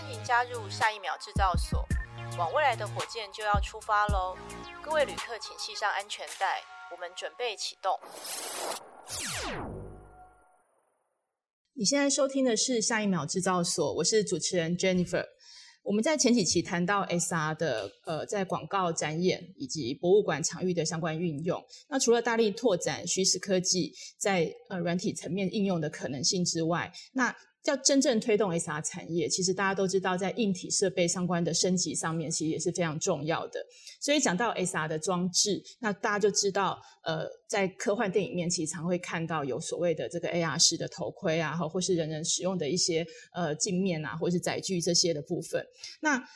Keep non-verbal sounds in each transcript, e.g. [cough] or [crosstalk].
欢迎加入下一秒制造所，往未来的火箭就要出发喽！各位旅客，请系上安全带，我们准备启动。你现在收听的是下一秒制造所，我是主持人 Jennifer。我们在前几期谈到 SR 的呃，在广告展演以及博物馆场域的相关运用。那除了大力拓展虚实科技在呃软体层面应用的可能性之外，那要真正推动 SR 产业，其实大家都知道，在硬体设备相关的升级上面，其实也是非常重要的。所以讲到 SR 的装置，那大家就知道，呃，在科幻电影面，其实常会看到有所谓的这个 AR 式的头盔啊，或是人人使用的一些呃镜面啊，或是载具这些的部分。那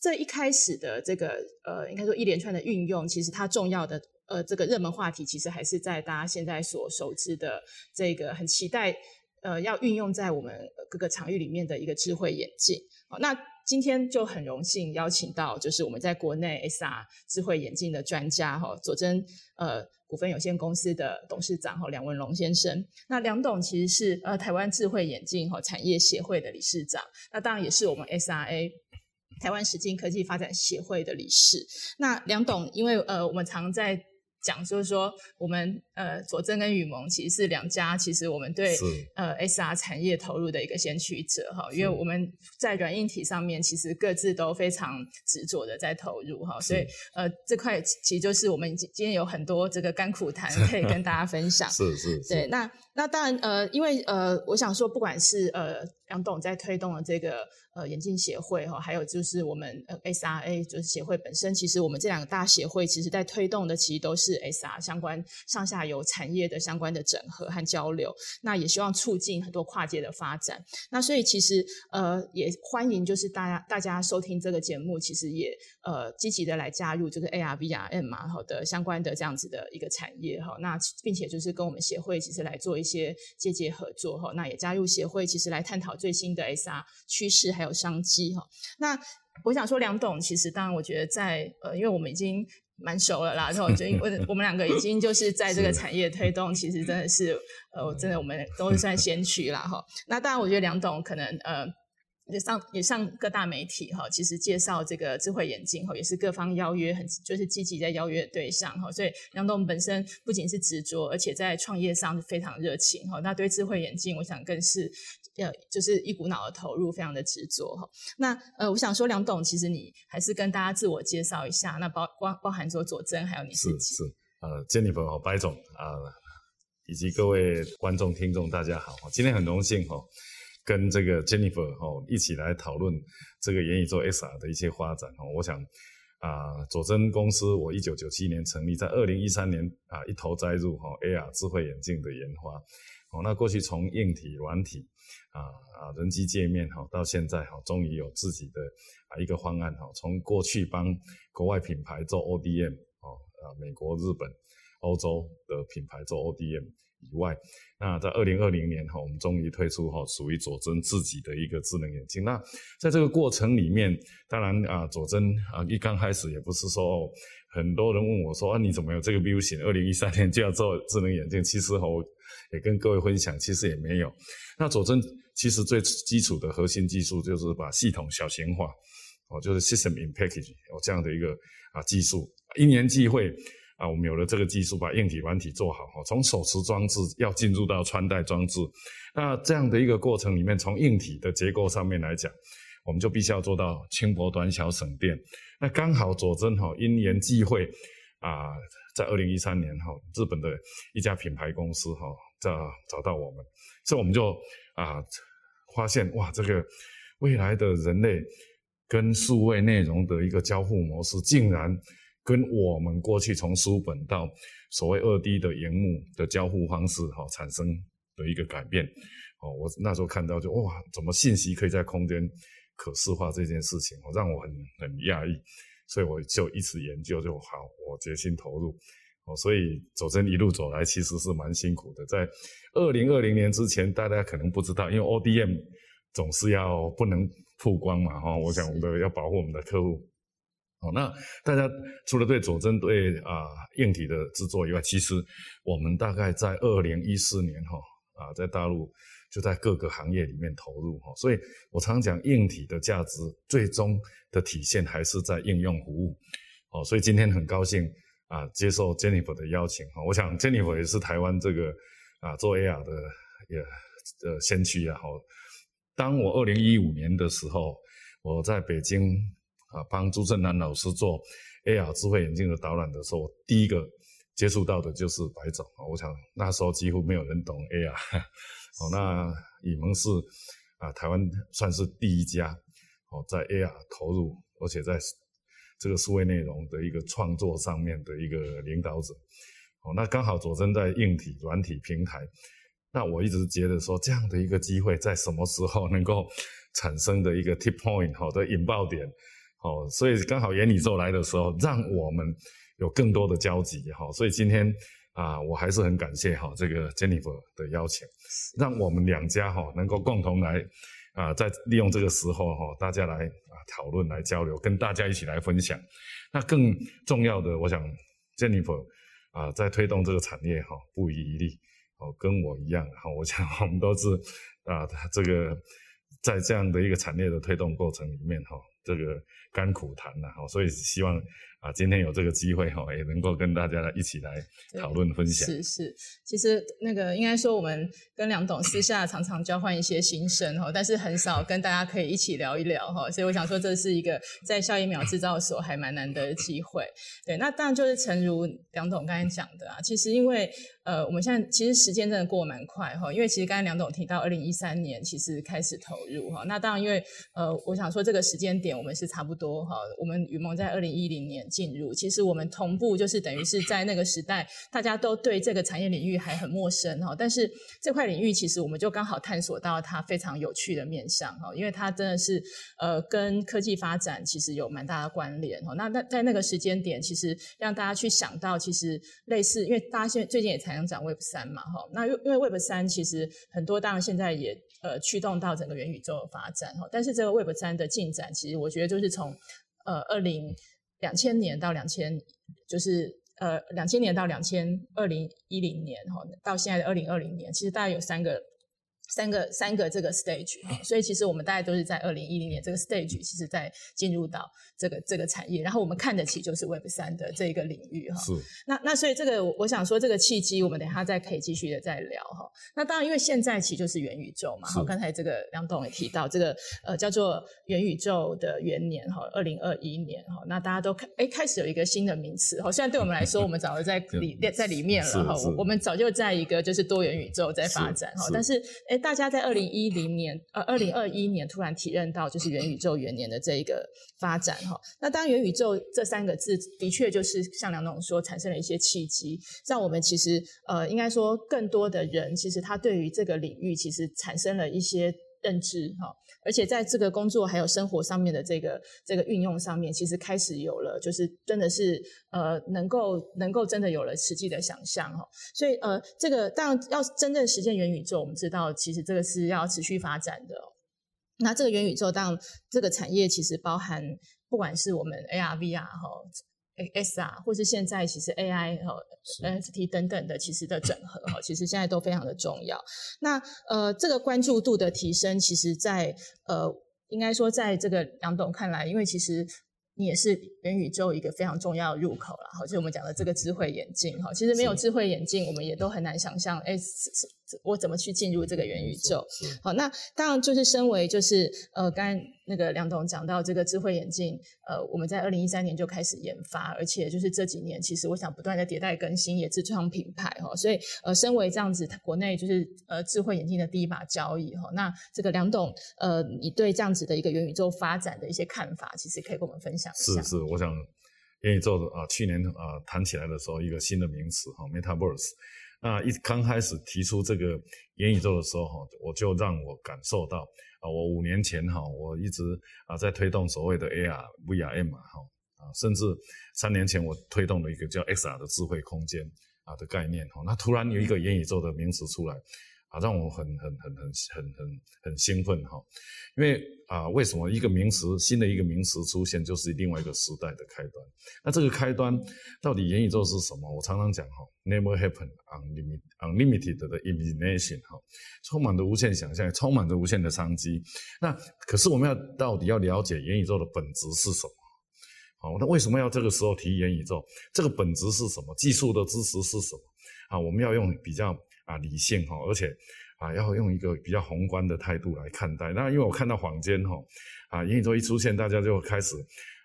这一开始的这个呃，应该说一连串的运用，其实它重要的呃这个热门话题，其实还是在大家现在所熟知的这个很期待。呃，要运用在我们各个场域里面的一个智慧眼镜。好，那今天就很荣幸邀请到，就是我们在国内 SR 智慧眼镜的专家哈，佐臻呃股份有限公司的董事长哈梁文龙先生。那梁董其实是呃台湾智慧眼镜哈产业协会的理事长，那当然也是我们 SRA 台湾实境科技发展协会的理事。那梁董因为呃我们常在讲就是说，我们呃佐臻跟雨盟其实是两家，其实我们对呃 SR 产业投入的一个先驱者哈，因为我们在软硬体上面其实各自都非常执着的在投入哈，所以呃这块其实就是我们今天有很多这个甘苦谈可以跟大家分享。[laughs] 是是，是，对，那那当然呃，因为呃，我想说，不管是呃杨董在推动的这个。呃，眼镜协会哈，还有就是我们呃 SRA 就是协会本身，其实我们这两个大协会，其实在推动的其实都是 SR 相关上下游产业的相关的整合和交流。那也希望促进很多跨界的发展。那所以其实呃也欢迎就是大家大家收听这个节目，其实也呃积极的来加入这个 AR VRM 嘛好的相关的这样子的一个产业哈。那并且就是跟我们协会其实来做一些接接合作哈。那也加入协会，其实来探讨最新的 SR 趋势还。有商机哈，那我想说，梁董其实当然，我觉得在呃，因为我们已经蛮熟了啦，然后我觉得我我们两个已经就是在这个产业推动，其实真的是呃，真的我们都是算先驱啦哈。那当然，我觉得梁董可能呃。也上也上各大媒体哈，其实介绍这个智慧眼镜哈，也是各方邀约很就是积极在邀约对象哈，所以梁董本身不仅是执着，而且在创业上非常热情哈。那对智慧眼镜，我想更是呃就是一股脑的投入，非常的执着哈。那呃，我想说梁董，其实你还是跟大家自我介绍一下，那包包包含说佐臻还有你自己。是是呃，Jennifer 和白总啊，以及各位观众听众大家好，今天很荣幸哈。跟这个 Jennifer 哦一起来讨论这个元宇宙 XR 的一些发展哦，我想啊，佐臻公司我一九九七年成立，在二零一三年啊一头栽入哈 AR 智慧眼镜的研发哦，那过去从硬体、软体啊啊人机界面哈到现在哈，终于有自己的啊一个方案哈，从过去帮国外品牌做 ODM 哦啊美国、日本、欧洲的品牌做 ODM。以外，那在二零二零年哈，我们终于推出哈属于佐臻自己的一个智能眼镜。那在这个过程里面，当然啊，佐臻啊一刚开始也不是说哦很多人问我说啊，你怎么有这个 vision？二零一三年就要做智能眼镜？其实，我也跟各位分享，其实也没有。那佐证其实最基础的核心技术就是把系统小型化，哦，就是 system in package 哦这样的一个啊技术，一年际会。啊，我们有了这个技术，把硬体、软体做好哈。从手持装置要进入到穿戴装置，那这样的一个过程里面，从硬体的结构上面来讲，我们就必须要做到轻薄短小省电。那刚好佐臻哈因缘际会啊，在二零一三年哈，日本的一家品牌公司哈，找找到我们，所以我们就啊发现哇，这个未来的人类跟数位内容的一个交互模式，竟然。跟我们过去从书本到所谓二 D 的荧幕的交互方式哈，产生的一个改变，哦，我那时候看到就哇，怎么信息可以在空间可视化这件事情，让我很很讶异，所以我就一直研究就好，我决心投入，哦，所以佐真一路走来其实是蛮辛苦的，在二零二零年之前，大家可能不知道，因为 ODM 总是要不能曝光嘛，哈，我想我们的要保护我们的客户。哦，那大家除了对佐臻对啊硬体的制作以外，其实我们大概在二零一四年哈啊在大陆就在各个行业里面投入哈。所以我常常讲，硬体的价值最终的体现还是在应用服务。哦，所以今天很高兴啊，接受 Jennifer 的邀请哈。我想 Jennifer 也是台湾这个啊做 AR 的也呃先驱啊。好，当我二零一五年的时候，我在北京啊帮朱正南老师做 AR 智慧眼镜的导览的时候，我第一个接触到的就是白总啊。我想那时候几乎没有人懂 AR。哦，那以蒙是啊台湾算是第一家哦在 AR 投入，而且在。这个数位内容的一个创作上面的一个领导者，哦，那刚好佐证在硬体、软体平台，那我一直觉得说这样的一个机会在什么时候能够产生的一个 tip point 好的引爆点，哦，所以刚好元宇宙来的时候，让我们有更多的交集，哈，所以今天啊，我还是很感谢哈这个 Jennifer 的邀请，让我们两家哈能够共同来啊，在利用这个时候哈，大家来啊。讨论来交流，跟大家一起来分享。那更重要的，我想 Jennifer 啊，在推动这个产业哈，不遗余力哦，跟我一样哈。我想我们都是啊，这个在这样的一个产业的推动过程里面哈，这个甘苦谈呐哈，所以希望。啊，今天有这个机会哈，也能够跟大家一起来讨论分享。是是，其实那个应该说，我们跟梁董私下常常交换一些心声哈，但是很少跟大家可以一起聊一聊哈，所以我想说，这是一个在下一秒制造所还蛮难得的机会。对，那当然就是诚如梁董刚才讲的啊，其实因为呃，我们现在其实时间真的过得蛮快哈，因为其实刚才梁总提到二零一三年其实开始投入哈，那当然因为呃，我想说这个时间点我们是差不多哈，我们宇盟在二零一零年。进入，其实我们同步就是等于是在那个时代，大家都对这个产业领域还很陌生哈。但是这块领域其实我们就刚好探索到它非常有趣的面向哈，因为它真的是呃跟科技发展其实有蛮大的关联哈。那那在那个时间点，其实让大家去想到，其实类似，因为大家现在最近也才能讲 Web 三嘛哈。那因为 Web 三其实很多，当然现在也呃驱动到整个元宇宙的发展哈。但是这个 Web 三的进展，其实我觉得就是从呃二零。两千年到两千，就是呃，两千年到两千二零一零年哈，到现在的二零二零年，其实大概有三个。三个三个这个 stage，所以其实我们大概都是在二零一零年这个 stage，其实在进入到这个这个产业，然后我们看得起就是 Web 三的这个领域哈。是。那那所以这个我想说这个契机，我们等一下再可以继续的再聊哈。那当然因为现在其实就是元宇宙嘛，哈。刚才这个梁董也提到这个呃叫做元宇宙的元年哈，二零二一年哈。那大家都开哎开始有一个新的名词哈，虽然对我们来说我们早就在里 [laughs] 在里面了哈，我们早就在一个就是多元宇宙在发展哈，但是哎。大家在二零一零年，呃，二零二一年突然体认到，就是元宇宙元年的这一个发展哈。那当然，元宇宙这三个字的确就是像梁总说，产生了一些契机，让我们其实呃，应该说更多的人，其实他对于这个领域其实产生了一些认知哈。而且在这个工作还有生活上面的这个这个运用上面，其实开始有了，就是真的是呃，能够能够真的有了实际的想象哈。所以呃，这个当然要真正实现元宇宙，我们知道其实这个是要持续发展的。那这个元宇宙当然这个产业其实包含不管是我们 AR、VR 哈。S R 或是现在其实 A I 和 N F T 等等的其实的整合哈，其实现在都非常的重要。那呃这个关注度的提升，其实在呃应该说在这个杨董看来，因为其实你也是元宇宙一个非常重要的入口了，好，就我们讲的这个智慧眼镜哈，其实没有智慧眼镜，我们也都很难想象，哎。我怎么去进入这个元宇宙？好，那当然就是身为就是呃，刚才那个梁董讲到这个智慧眼镜，呃，我们在二零一三年就开始研发，而且就是这几年其实我想不断的迭代更新，也自创品牌哈。所以呃，身为这样子国内就是呃智慧眼镜的第一把交椅哈，那这个梁董呃，你对这样子的一个元宇宙发展的一些看法，其实可以跟我们分享一下。是是，我想元宇宙啊，去年啊谈起来的时候，一个新的名词哈，Metaverse。那一刚开始提出这个元宇宙的时候，哈，我就让我感受到啊，我五年前哈，我一直啊在推动所谓的 AR、VRM 哈啊，甚至三年前我推动了一个叫 XR 的智慧空间啊的概念哈。那突然有一个元宇宙的名词出来啊，让我很很很很很很很兴奋哈，因为啊，为什么一个名词新的一个名词出现，就是另外一个时代的开端。那这个开端到底元宇宙是什么？我常常讲哈，Never happen unlimited unlimited 的 imagination 哈，充满着无限想象，充满着无限的商机。那可是我们要到底要了解元宇宙的本质是什么？好，那为什么要这个时候提元宇宙？这个本质是什么？技术的支持是什么？啊，我们要用比较。啊，理性哈，而且啊，要用一个比较宏观的态度来看待。那因为我看到坊间哈，啊，元宇宙一出现，大家就开始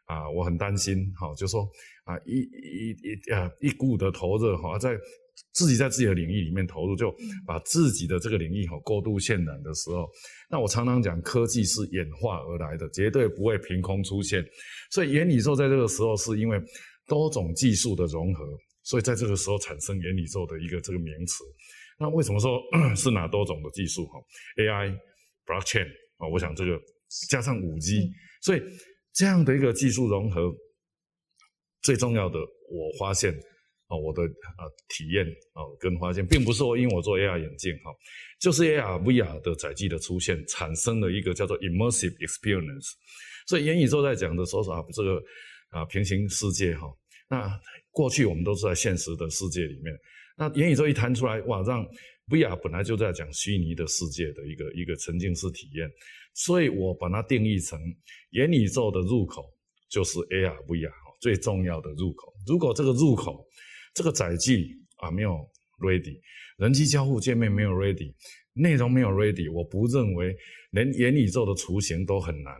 啊，我很担心哈，就说啊，一一一啊，一股的投热哈，在自己在自己的领域里面投入，就把自己的这个领域哈过度渲染的时候，那我常常讲，科技是演化而来的，绝对不会凭空出现。所以元宇宙在这个时候是因为多种技术的融合，所以在这个时候产生元宇宙的一个这个名词。那为什么说 [clears throat] 是哪多种的技术？哈，AI、Blockchain 啊，我想这个加上五 G，所以这样的一个技术融合，最重要的，我发现啊，我的啊体验啊跟发现，并不是说因为我做 AR 眼镜哈，就是 AR、VR 的载具的出现，产生了一个叫做 Immersive Experience。所以元宇宙在讲的说是啊，这个啊平行世界哈，那过去我们都是在现实的世界里面。那元宇宙一弹出来，哇，让 VR 本来就在讲虚拟的世界的一个一个沉浸式体验，所以我把它定义成元宇宙的入口就是 AR VR 最重要的入口。如果这个入口这个载具啊没有 ready，人机交互界面没有 ready，内容没有 ready，我不认为连元宇宙的雏形都很难。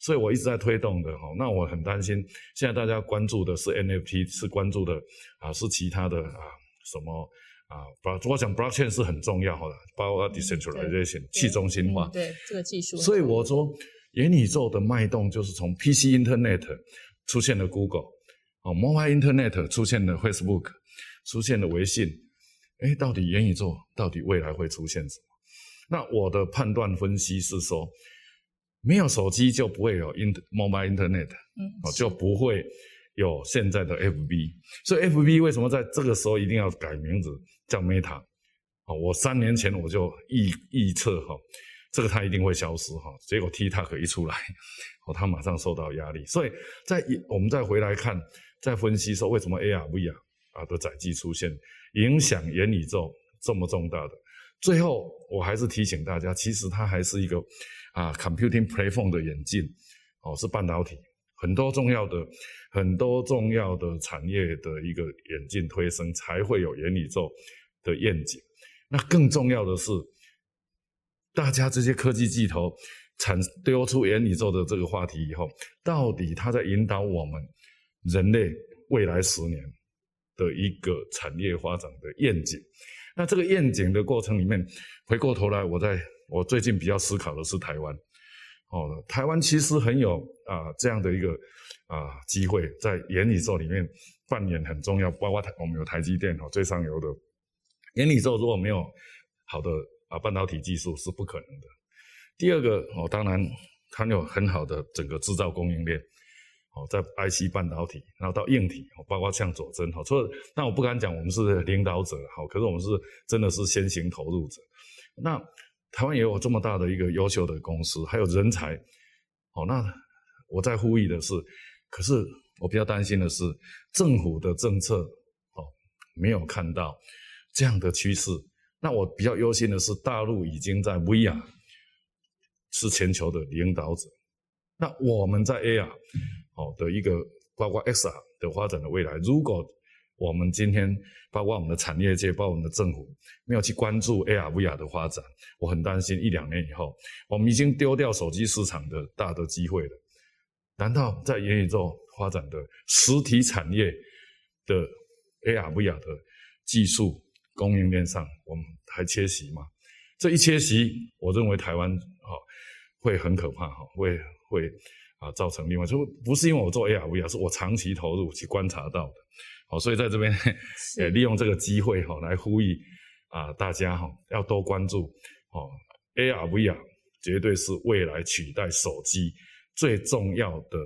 所以我一直在推动的哈，那我很担心现在大家关注的是 NFT，是关注的啊是其他的啊。什么啊？不，我讲 blockchain 是很重要的，包括 decentralization 去中心化。对这个技术。所以我说，元宇宙的脉动就是从 PC Internet 出现了 Google，哦，Mobile Internet 出现了 Facebook，出现了微信。哎，到底元宇宙到底未来会出现什么？那我的判断分析是说，没有手机就不会有 int Mobile Internet，嗯，哦，就不会。有现在的 FB，所以 FB 为什么在这个时候一定要改名字叫 Meta？啊我三年前我就预预测哈，这个它一定会消失哈。结果 TikTok 一出来，[laughs] 哦，它马上受到压力。所以在我们再回来看，再分析说为什么 AR、VR 啊的载具出现，影响元宇宙这么重大的。最后我还是提醒大家，其实它还是一个啊 computing platform 的演进，哦，是半导体。很多重要的、很多重要的产业的一个演进推升，才会有元宇宙的愿景。那更重要的是，大家这些科技巨头产丢出元宇宙的这个话题以后，到底它在引导我们人类未来十年的一个产业发展的愿景？那这个愿景的过程里面，回过头来，我在我最近比较思考的是台湾。哦，台湾其实很有啊、呃、这样的一个啊机会，在元宇宙里面扮演很重要。包括台我们有台积电哦，最上游的元宇宙如果没有好的啊半导体技术是不可能的。第二个哦，当然它有很好的整个制造供应链哦，在 IC 半导体，然后到硬体哦，包括像佐证哦，所以但我不敢讲我们是领导者好，可是我们是真的是先行投入者。那台湾也有这么大的一个优秀的公司，还有人才，哦，那我在呼吁的是，可是我比较担心的是政府的政策，哦，没有看到这样的趋势。那我比较忧心的是，大陆已经在 VR 是全球的领导者，那我们在 AR 哦的一个包括 XR 的发展的未来，如果我们今天，包括我们的产业界，包括我们的政府，没有去关注 AR、VR 的发展，我很担心一两年以后，我们已经丢掉手机市场的大的机会了。难道在元宇宙发展的实体产业的 AR、VR 的技术供应链上，我们还缺席吗？这一缺席，我认为台湾哈会很可怕哈，会会啊造成另外，就不是因为我做 AR、VR，是我长期投入去观察到的。好，所以在这边 [laughs] 也利用这个机会哈，来呼吁啊大家哈，要多关注哦，AR、VR 绝对是未来取代手机最重要的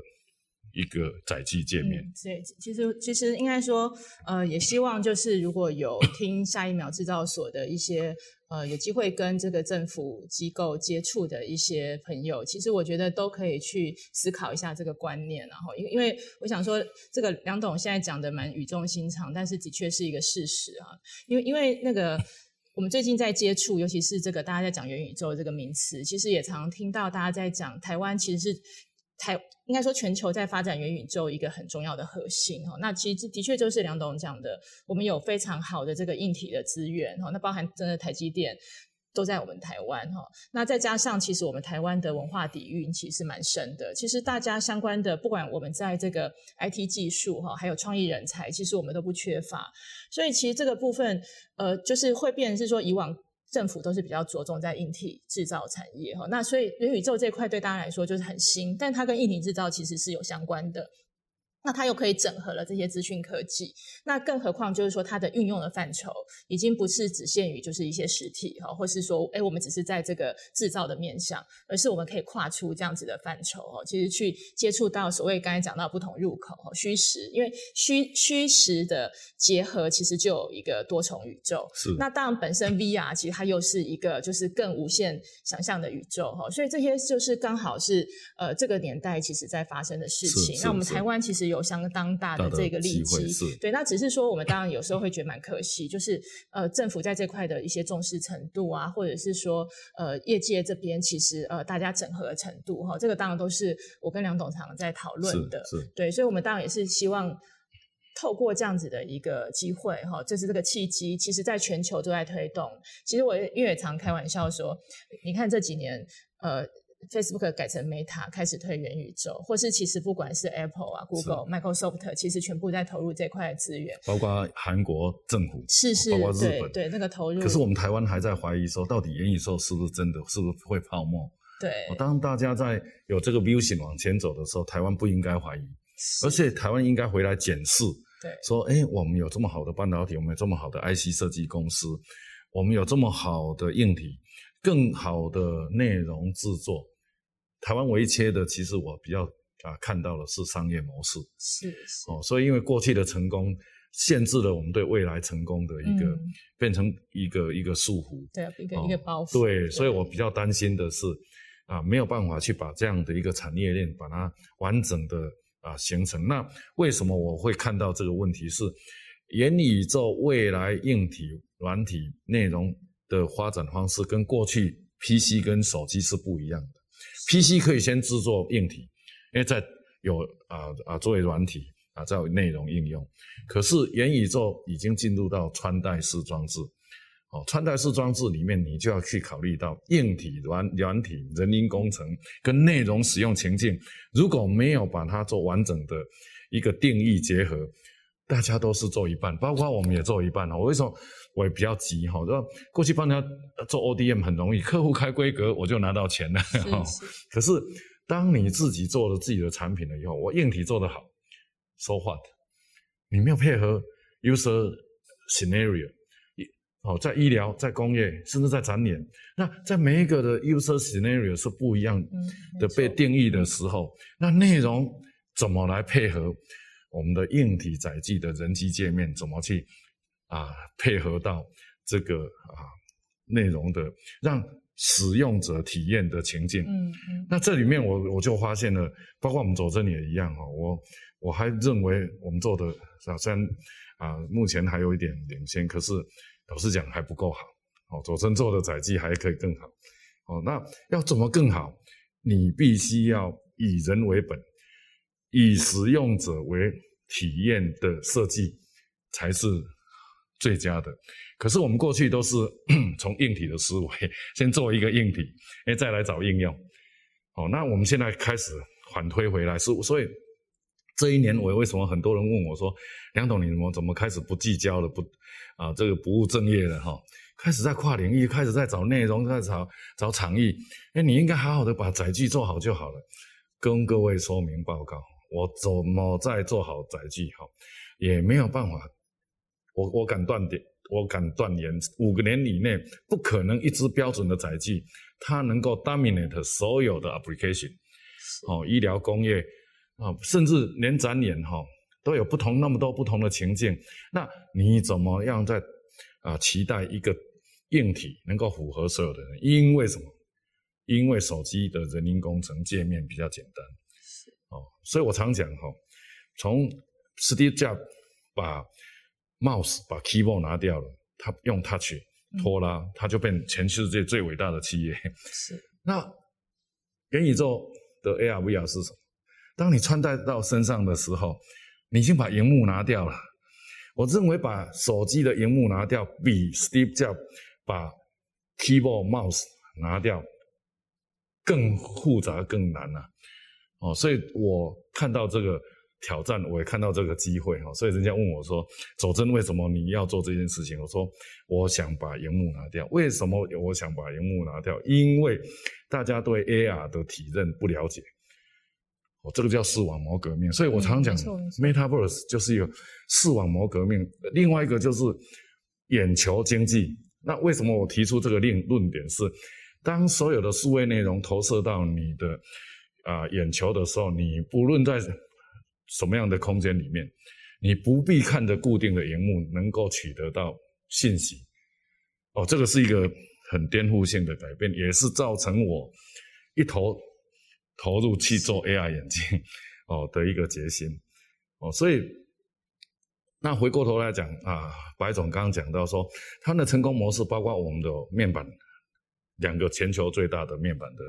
一个载具界面。嗯，对，其实其实应该说，呃，也希望就是如果有听下一秒制造所的一些呃有机会跟这个政府机构接触的一些朋友，其实我觉得都可以去思考一下这个观念，然后因为因为我想说，这个梁董现在讲的蛮语重心长，但是的确是一个事实啊，因为因为那个。我们最近在接触，尤其是这个大家在讲元宇宙这个名词，其实也常听到大家在讲台湾其实是台应该说全球在发展元宇宙一个很重要的核心哈。那其实的确就是梁董讲的，我们有非常好的这个硬体的资源哈，那包含真的台积电。都在我们台湾哈，那再加上其实我们台湾的文化底蕴其实蛮深的。其实大家相关的，不管我们在这个 IT 技术哈，还有创意人才，其实我们都不缺乏。所以其实这个部分，呃，就是会变成是说，以往政府都是比较着重在硬体制造产业哈。那所以元宇宙这块对大家来说就是很新，但它跟硬体制造其实是有相关的。那它又可以整合了这些资讯科技，那更何况就是说它的运用的范畴已经不是只限于就是一些实体哈，或是说哎我们只是在这个制造的面向，而是我们可以跨出这样子的范畴哦，其实去接触到所谓刚才讲到不同入口哦，虚实，因为虚虚实的结合其实就有一个多重宇宙，是。那当然本身 VR 其实它又是一个就是更无限想象的宇宙哈，所以这些就是刚好是呃这个年代其实在发生的事情。那我们台湾其实有。有相当大的这个利基，对，那只是说我们当然有时候会觉得蛮可惜，就是呃政府在这块的一些重视程度啊，或者是说呃业界这边其实呃大家整合的程度哈，这个当然都是我跟梁董常常在讨论的，对，所以我们当然也是希望透过这样子的一个机会哈，就是这个契机，其实在全球都在推动。其实我因为也常开玩笑说，你看这几年呃。Facebook 改成 Meta 开始推元宇宙，或是其实不管是 Apple 啊、Google、Microsoft，其实全部在投入这块的资源，包括韩国政府，是是，包括日本，对对那个投入。可是我们台湾还在怀疑说，到底元宇宙是不是真的，是不是会泡沫？对。当大家在有这个 vision 往前走的时候，台湾不应该怀疑，而且台湾应该回来检视，对，说，哎，我们有这么好的半导体，我们有这么好的 IC 设计公司，我们有这么好的硬体，更好的内容制作。台湾唯一缺的，其实我比较啊看到的是商业模式，是是。哦，所以因为过去的成功限制了我们对未来成功的一个、嗯、变成一个一个束缚，对，一个、哦、一个包袱，对，对，所以我比较担心的是啊没有办法去把这样的一个产业链把它完整的啊形成。那为什么我会看到这个问题？是元宇宙未来硬体、软体、内容的发展方式跟过去 PC 跟手机是不一样的。PC 可以先制作硬体，因为在有啊啊作为软体啊，再有内容应用。可是元宇宙已经进入到穿戴式装置，哦，穿戴式装置里面你就要去考虑到硬体、软软体、人因工程跟内容使用情境，如果没有把它做完整的一个定义结合，大家都是做一半，包括我们也做一半。我为什么我也比较急哈？说过去帮人家做 ODM 很容易，客户开规格我就拿到钱了。[laughs] 可是当你自己做了自己的产品了以后，我硬体做得好，so what？你没有配合 user scenario，哦，在医疗、在工业，甚至在展演，那在每一个的 user scenario 是不一样的被定义的时候，那内容怎么来配合？我们的硬体载具的人机界面怎么去啊配合到这个啊内容的让使用者体验的情境？嗯嗯。那这里面我我就发现了，包括我们佐证也一样哈。我我还认为我们做的虽然啊目前还有一点领先，可是老实讲还不够好。哦，佐证做的载具还可以更好。哦，那要怎么更好？你必须要以人为本，以使用者为体验的设计才是最佳的。可是我们过去都是 [coughs] 从硬体的思维，[laughs] 先做一个硬体，哎，再来找应用。哦，那我们现在开始反推回来，是所以这一年我为什么很多人问我说，梁董你怎么怎么开始不计较了，不啊这个不务正业了哈？开始在跨领域，开始在找内容，在找找场域。哎，你应该好好的把载具做好就好了。跟各位说明报告。我怎么再做好载具哈，也没有办法。我我敢断点，我敢断言，五个年以内不可能一支标准的载具，它能够 dominate 所有的 application。哦，医疗、工业啊，甚至连展演哈，都有不同那么多不同的情境。那你怎么样在啊期待一个硬体能够符合所有的人，因为什么？因为手机的人因工程界面比较简单，是哦，所以我常讲哈，从 Steve Jobs 把 mouse 把 keyboard 拿掉了，他用 touch 拖拉，嗯、他就变全世界最伟大的企业。是，[laughs] 那元宇宙的 AR VR 是什么？当你穿戴到身上的时候，你已经把荧幕拿掉了。我认为把手机的荧幕拿掉，比 Steve Jobs 把 keyboard mouse 拿掉。更复杂更难呐、啊，哦，所以我看到这个挑战，我也看到这个机会哈，所以人家问我说：“走真，为什么你要做这件事情？”我说：“我想把荧幕拿掉。为什么我想把荧幕拿掉？因为大家对 AR 的体认不了解，哦，这个叫视网膜革命。所以我常讲，Metaverse 就是一个视网膜革命。另外一个就是眼球经济。那为什么我提出这个论论点是？当所有的数位内容投射到你的啊、呃、眼球的时候，你不论在什么样的空间里面，你不必看着固定的荧幕，能够取得到信息。哦，这个是一个很颠覆性的改变，也是造成我一头投入去做 AR 眼镜哦的一个决心。哦，所以那回过头来讲啊，白总刚刚讲到说，他的成功模式包括我们的面板。两个全球最大的面板的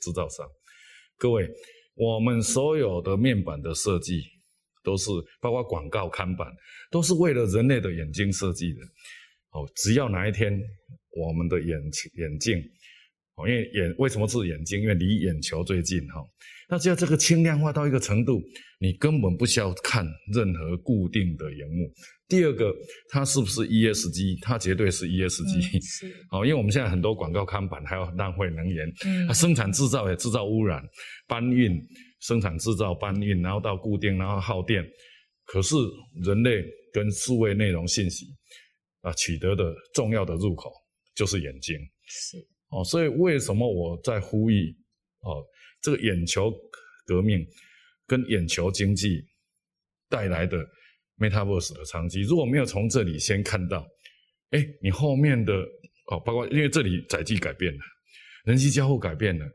制造商，各位，我们所有的面板的设计都是包括广告看板，都是为了人类的眼睛设计的。哦，只要哪一天我们的眼眼镜，哦，因为眼为什么是眼睛？因为离眼球最近哈。那只要这个轻量化到一个程度，你根本不需要看任何固定的荧幕。第二个，它是不是 ESG？它绝对是 ESG。嗯、[laughs] 是。好，因为我们现在很多广告看板还要浪费能源，嗯，它生产制造也制造污染，搬运、生产制造、搬运，然后到固定，然后耗电。可是人类跟数位内容信息啊取得的重要的入口就是眼睛。是。哦，所以为什么我在呼吁？哦，这个眼球革命跟眼球经济带来的。Metaverse 的商机，如果没有从这里先看到，哎，你后面的哦，包括因为这里载具改变了，人机交互改变了，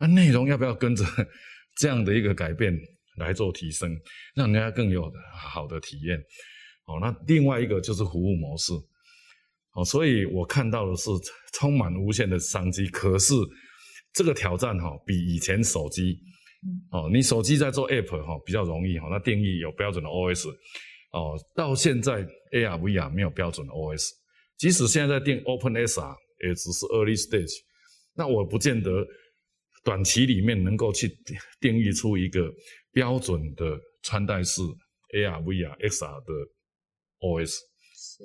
那内容要不要跟着 [laughs] 这样的一个改变来做提升，让人家更有好的体验？哦，那另外一个就是服务模式，哦，所以我看到的是充满无限的商机。可是这个挑战哈，比以前手机，哦，你手机在做 App 哈比较容易哈，那定义有标准的 OS。哦，到现在 AR VR 没有标准的 OS，即使现在在定 OpenSR 也只是 early stage，那我不见得短期里面能够去定义出一个标准的穿戴式 AR VR XR 的 OS，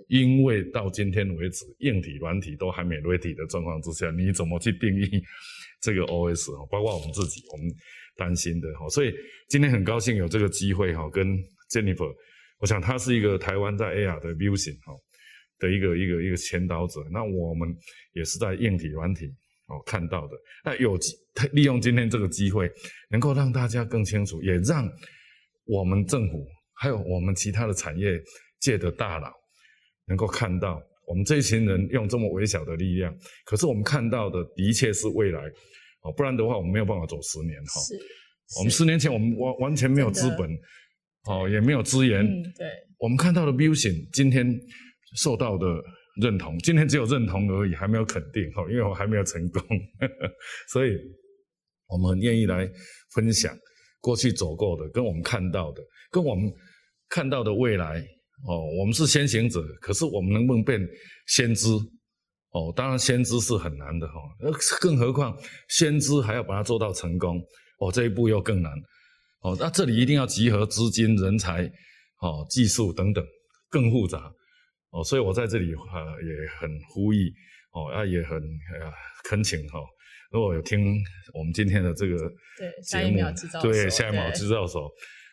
因为到今天为止，硬体软体都还没 ready 的状况之下，你怎么去定义这个 OS？包括我们自己，我们担心的哈，所以今天很高兴有这个机会哈，跟 Jennifer。我想他是一个台湾在 AR 的 vision 哈的一个一个一个前导者，那我们也是在硬体软体哦看到的。那有利用今天这个机会，能够让大家更清楚，也让我们政府还有我们其他的产业界的大佬能够看到，我们这一群人用这么微小的力量，可是我们看到的的确是未来哦，不然的话我们没有办法走十年哈。是，我们十年前我们完完全没有资本。哦，也没有资源。嗯，对。我们看到的 vision 今天受到的认同，今天只有认同而已，还没有肯定。哈，因为我还没有成功，[laughs] 所以我们愿意来分享过去走过的，跟我们看到的，跟我们看到的未来。哦，我们是先行者，可是我们能不能变先知？哦，当然先知是很难的哈，更何况先知还要把它做到成功，哦，这一步又更难。哦，那这里一定要集合资金、人才、哦技术等等，更复杂。哦，所以我在这里、呃、也很呼吁，哦，啊也很呃恳请哈、哦，如果有听我们今天的这个节目，对下一秒制造手，对下一秒制造所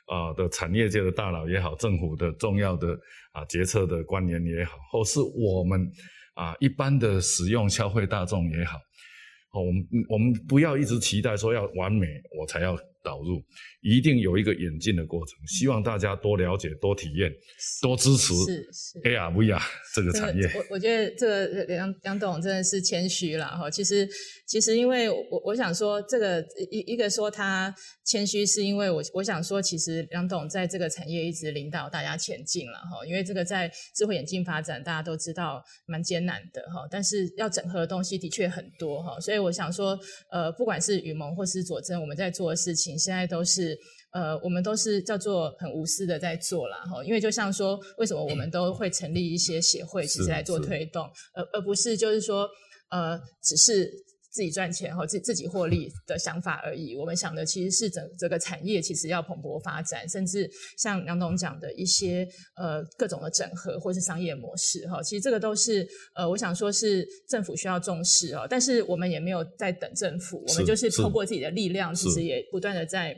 啊、的产业界的大佬也好，政府的重要的啊、决策的官员也好，或是我们啊、一般的使用消费大众也好，哦，我们我们不要一直期待说要完美我才要。导入，一定有一个演进的过程。希望大家多了解、多体验、多支持。是是，AR VR 这个产业。我我觉得这个梁梁董真的是谦虚了哈。其实其实因为我我想说，这个一一个说他谦虚，是因为我我想说，其实梁董在这个产业一直领导大家前进了哈。因为这个在智慧眼镜发展，大家都知道蛮艰难的哈。但是要整合的东西的确很多哈，所以我想说，呃，不管是雨萌或是佐臻，我们在做的事情。现在都是呃，我们都是叫做很无私的在做啦哈，因为就像说，为什么我们都会成立一些协会，其实来做推动，而而不是就是说呃，只是自己赚钱哈，自自己获利的想法而已。我们想的其实是整这个产业其实要蓬勃发展，甚至像梁董讲的一些呃各种的整合或是商业模式哈，其实这个都是呃，我想说是政府需要重视哦，但是我们也没有在等政府，我们就是透过自己的力量，其实也不断的在。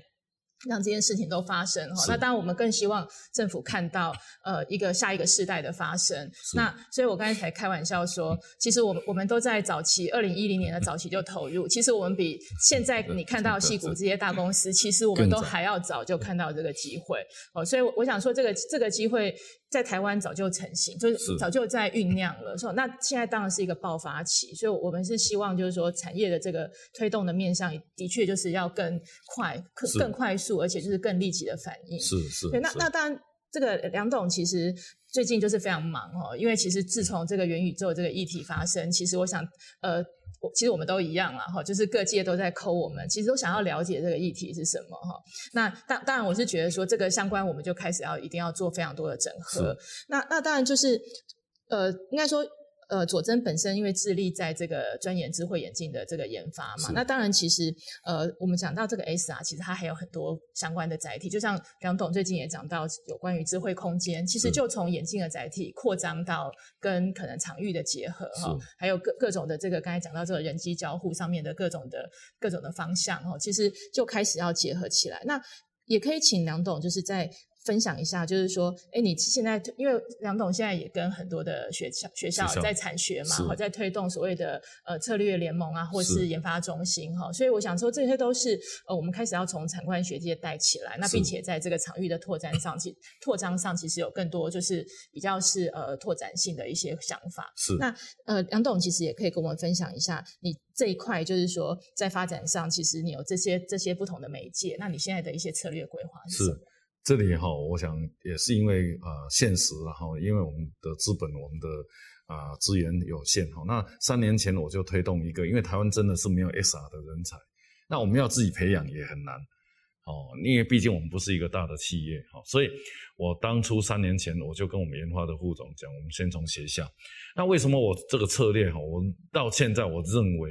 让这件事情都发生哈，那当然我们更希望政府看到呃一个下一个世代的发生。那所以我刚才才开玩笑说，其实我们我们都在早期二零一零年的早期就投入，其实我们比现在你看到戏股这些大公司，其实我们都还要早就看到这个机会。哦。所以我想说，这个这个机会在台湾早就成型，就是早就在酝酿了。说那现在当然是一个爆发期，所以我们是希望就是说产业的这个推动的面向，的确就是要更快、更更快速。而且就是更立即的反应，是是。对，那那当然，这个梁董其实最近就是非常忙哦，因为其实自从这个元宇宙这个议题发生，其实我想，呃，其实我们都一样了哈，就是各界都在 call 我们，其实都想要了解这个议题是什么哈。那当当然，我是觉得说这个相关，我们就开始要一定要做非常多的整合。那那当然就是，呃，应该说。呃，佐臻本身因为致力在这个钻研智慧眼镜的这个研发嘛，那当然其实呃，我们讲到这个 S R，其实它还有很多相关的载体，就像梁董最近也讲到有关于智慧空间，其实就从眼镜的载体扩张到跟可能场域的结合哈，还有各各种的这个刚才讲到这个人机交互上面的各种的各种的方向哈，其实就开始要结合起来。那也可以请梁董就是在。分享一下，就是说，哎，你现在因为梁董现在也跟很多的学校学校在产学嘛，好在推动所谓的呃策略联盟啊，或是研发中心哈，所以我想说，这些都是呃我们开始要从产官学界带起来，那并且在这个场域的拓展上，其拓张上其实有更多就是比较是呃拓展性的一些想法。是那呃梁董其实也可以跟我们分享一下，你这一块就是说在发展上，其实你有这些这些不同的媒介，那你现在的一些策略规划是什么？这里哈，我想也是因为啊、呃、现实，然后因为我们的资本、我们的啊、资源有限哈。那三年前我就推动一个，因为台湾真的是没有 SR 的人才，那我们要自己培养也很难哦。因为毕竟我们不是一个大的企业哈，所以我当初三年前我就跟我们研发的副总讲，我们先从学校。那为什么我这个策略哈，我到现在我认为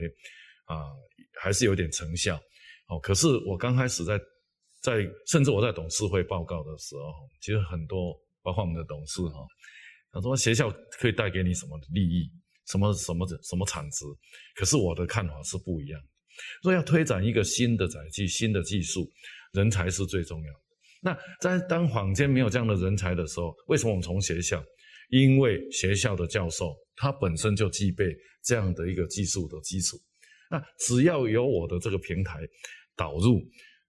啊、还是有点成效哦。可是我刚开始在。在甚至我在董事会报告的时候，其实很多包括我们的董事哈，他说学校可以带给你什么利益，什么什么什么产值，可是我的看法是不一样的。若要推展一个新的载具、新的技术，人才是最重要的。那在当坊间没有这样的人才的时候，为什么我们从学校？因为学校的教授他本身就具备这样的一个技术的基础。那只要有我的这个平台导入。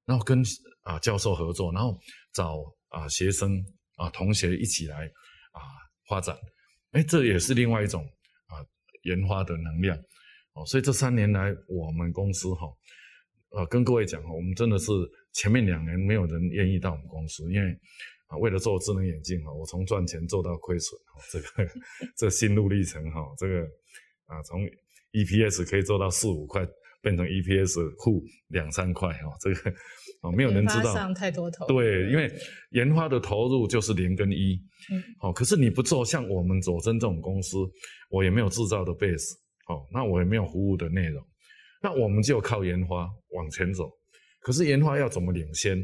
然后跟啊教授合作，然后找啊学生啊同学一起来啊发展，哎，这也是另外一种啊研发的能量哦。所以这三年来，我们公司哈，呃，跟各位讲哈，我们真的是前面两年没有人愿意到我们公司，因为啊为了做智能眼镜哈，我从赚钱做到亏损哈，这个 [laughs] 这心路历程哈，这个啊从 EPS 可以做到四五块。变成 EPS 负两三块哦，这个哦没有人知道。上太多头。对，因为研发的投入就是零跟一。嗯。好，可是你不做像我们佐臻这种公司，我也没有制造的 base，哦，那我也没有服务的内容，那我们就靠研发往前走。可是研发要怎么领先？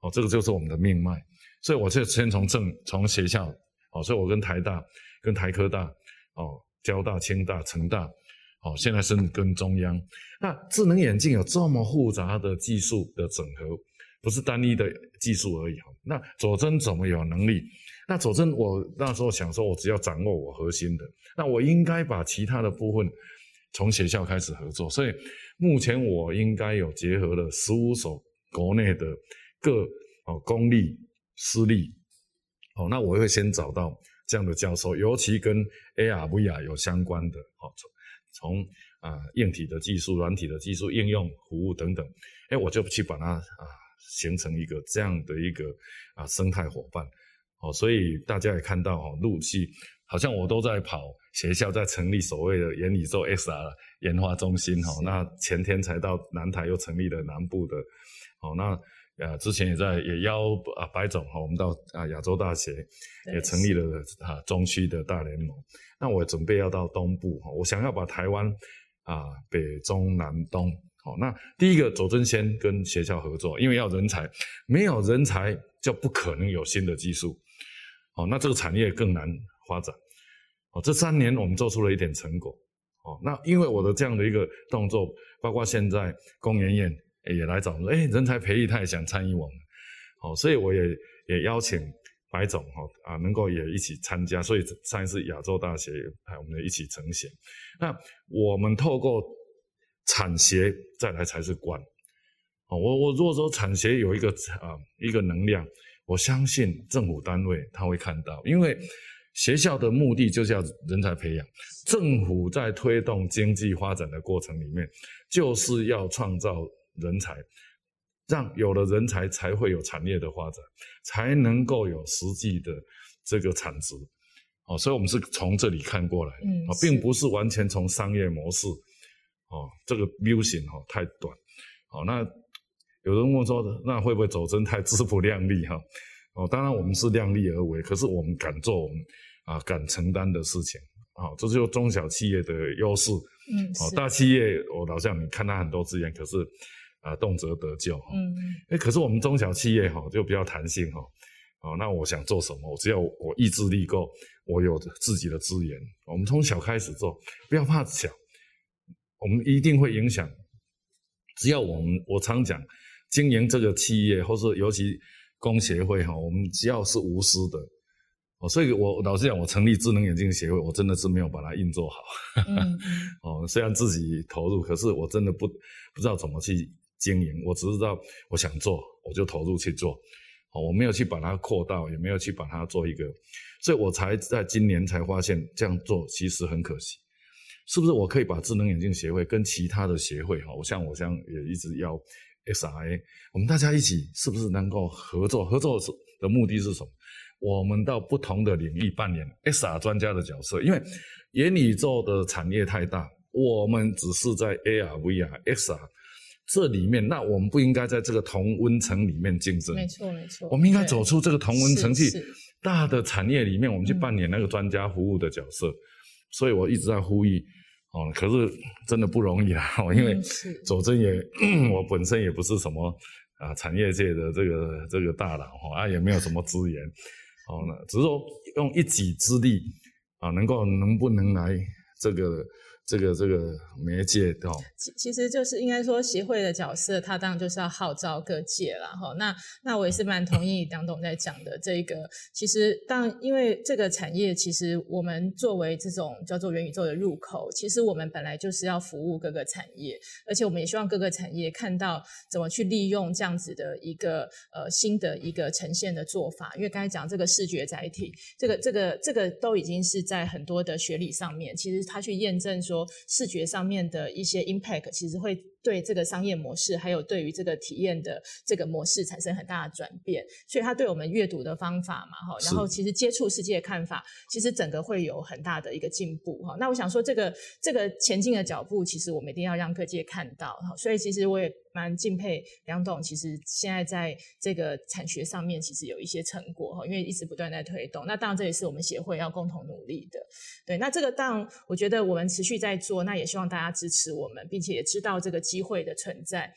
哦，这个就是我们的命脉。所以我就先从正从学校，哦，所以我跟台大、跟台科大、哦，交大、清大、成大。好，现在是跟中央。那智能眼镜有这么复杂的技术的整合，不是单一的技术而已哈。那佐证怎么有能力？那佐证，我那时候想说，我只要掌握我核心的，那我应该把其他的部分从学校开始合作。所以目前我应该有结合了十五所国内的各哦公立、私立，哦，那我会先找到这样的教授，尤其跟 AR、VR 有相关的，哦，从从啊硬体的技术、软体的技术、应用服务等等，哎，我就去把它啊形成一个这样的一个啊生态伙伴，哦，所以大家也看到哦，陆续好像我都在跑学校，在成立所谓的元宇宙 XR 研发中心，哈，那前天才到南台又成立了南部的，哦，那。啊，之前也在也邀啊白总哈，我们到啊亚洲大学也成立了啊中区的大联盟。那我准备要到东部哈，我想要把台湾啊北中南东好。那第一个左尊先跟学校合作，因为要人才，没有人才就不可能有新的技术。哦，那这个产业更难发展。哦，这三年我们做出了一点成果。哦，那因为我的这样的一个动作，包括现在工研院。也来找我说，哎，人才培育他也想参与我们，好，所以我也也邀请白总哈啊，能够也一起参加，所以上一次亚洲大学还我们一起成型。那我们透过产学再来才是官，哦，我我如果说产学有一个啊一个能量，我相信政府单位他会看到，因为学校的目的就是要人才培养，政府在推动经济发展的过程里面，就是要创造。人才，让有了人才，才会有产业的发展，才能够有实际的这个产值。哦，所以我们是从这里看过来，嗯，并不是完全从商业模式，哦，这个哈太短，哦，那有人问说，那会不会走真太自不量力哈？哦，当然我们是量力而为，可是我们敢做我们啊敢承担的事情，啊，这就是中小企业的优势，嗯，哦，大企业我老实讲，你看它很多资源，可是。啊，动辄得救哈。嗯，哎，可是我们中小企业哈就比较弹性哈。哦，那我想做什么，我只要我意志力够，我有自己的资源，我们从小开始做，不要怕小，我们一定会影响。只要我们，我常讲，经营这个企业，或是尤其工协会哈，我们只要是无私的。哦，所以我老实讲，我成立智能眼镜协会，我真的是没有把它运作好。嗯。[laughs] 哦，虽然自己投入，可是我真的不不知道怎么去。经营，我只知道我想做，我就投入去做，哦，我没有去把它扩大，也没有去把它做一个，所以我才在今年才发现这样做其实很可惜，是不是？我可以把智能眼镜协会跟其他的协会，哈，我像我像也一直要，S R A，我们大家一起是不是能够合作？合作的目的是什么？我们到不同的领域扮演 XR 专家的角色，因为元宇宙的产业太大，我们只是在 AR、VR、XR。这里面，那我们不应该在这个同温层里面竞争。没错，没错。我们应该走出这个同温层去，大的产业里面，我们去扮演那个专家服务的角色。嗯、所以我一直在呼吁，哦，可是真的不容易啦，哦，[laughs] 因为走真也，[clears throat] 我本身也不是什么啊产业界的这个这个大佬哈，啊也没有什么资源，[laughs] 哦，那只是说用一己之力啊，能够能不能来这个。这个这个媒介哦，其其实就是应该说协会的角色，它当然就是要号召各界了哈。那那我也是蛮同意 [laughs] 梁董在讲的这个。其实当因为这个产业，其实我们作为这种叫做元宇宙的入口，其实我们本来就是要服务各个产业，而且我们也希望各个产业看到怎么去利用这样子的一个呃新的一个呈现的做法。因为刚才讲这个视觉载体，这个这个这个都已经是在很多的学理上面，其实他去验证说。说视觉上面的一些 impact，其实会对这个商业模式，还有对于这个体验的这个模式产生很大的转变，所以它对我们阅读的方法嘛，哈，然后其实接触世界的看法，其实整个会有很大的一个进步，哈。那我想说，这个这个前进的脚步，其实我们一定要让各界看到，哈。所以其实我也。蛮敬佩梁董，其实现在在这个产学上面，其实有一些成果哈，因为一直不断在推动。那当然这也是我们协会要共同努力的。对，那这个当然我觉得我们持续在做，那也希望大家支持我们，并且也知道这个机会的存在。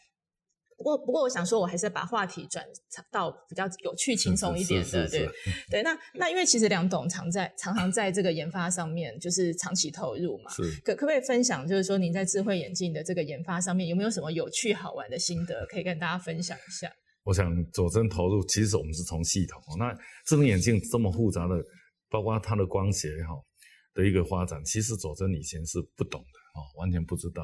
不过，不过，我想说，我还是把话题转到比较有趣、轻松一点的，对对。那那因为其实梁董常在常常在这个研发上面，就是长期投入嘛。是。可可不可以分享，就是说您在智慧眼镜的这个研发上面，有没有什么有趣好玩的心得，可以跟大家分享一下？我想佐证投入，其实我们是从系统。那智能眼镜这么复杂的，包括它的光学哈的一个发展，其实佐真以前是不懂的哦，完全不知道。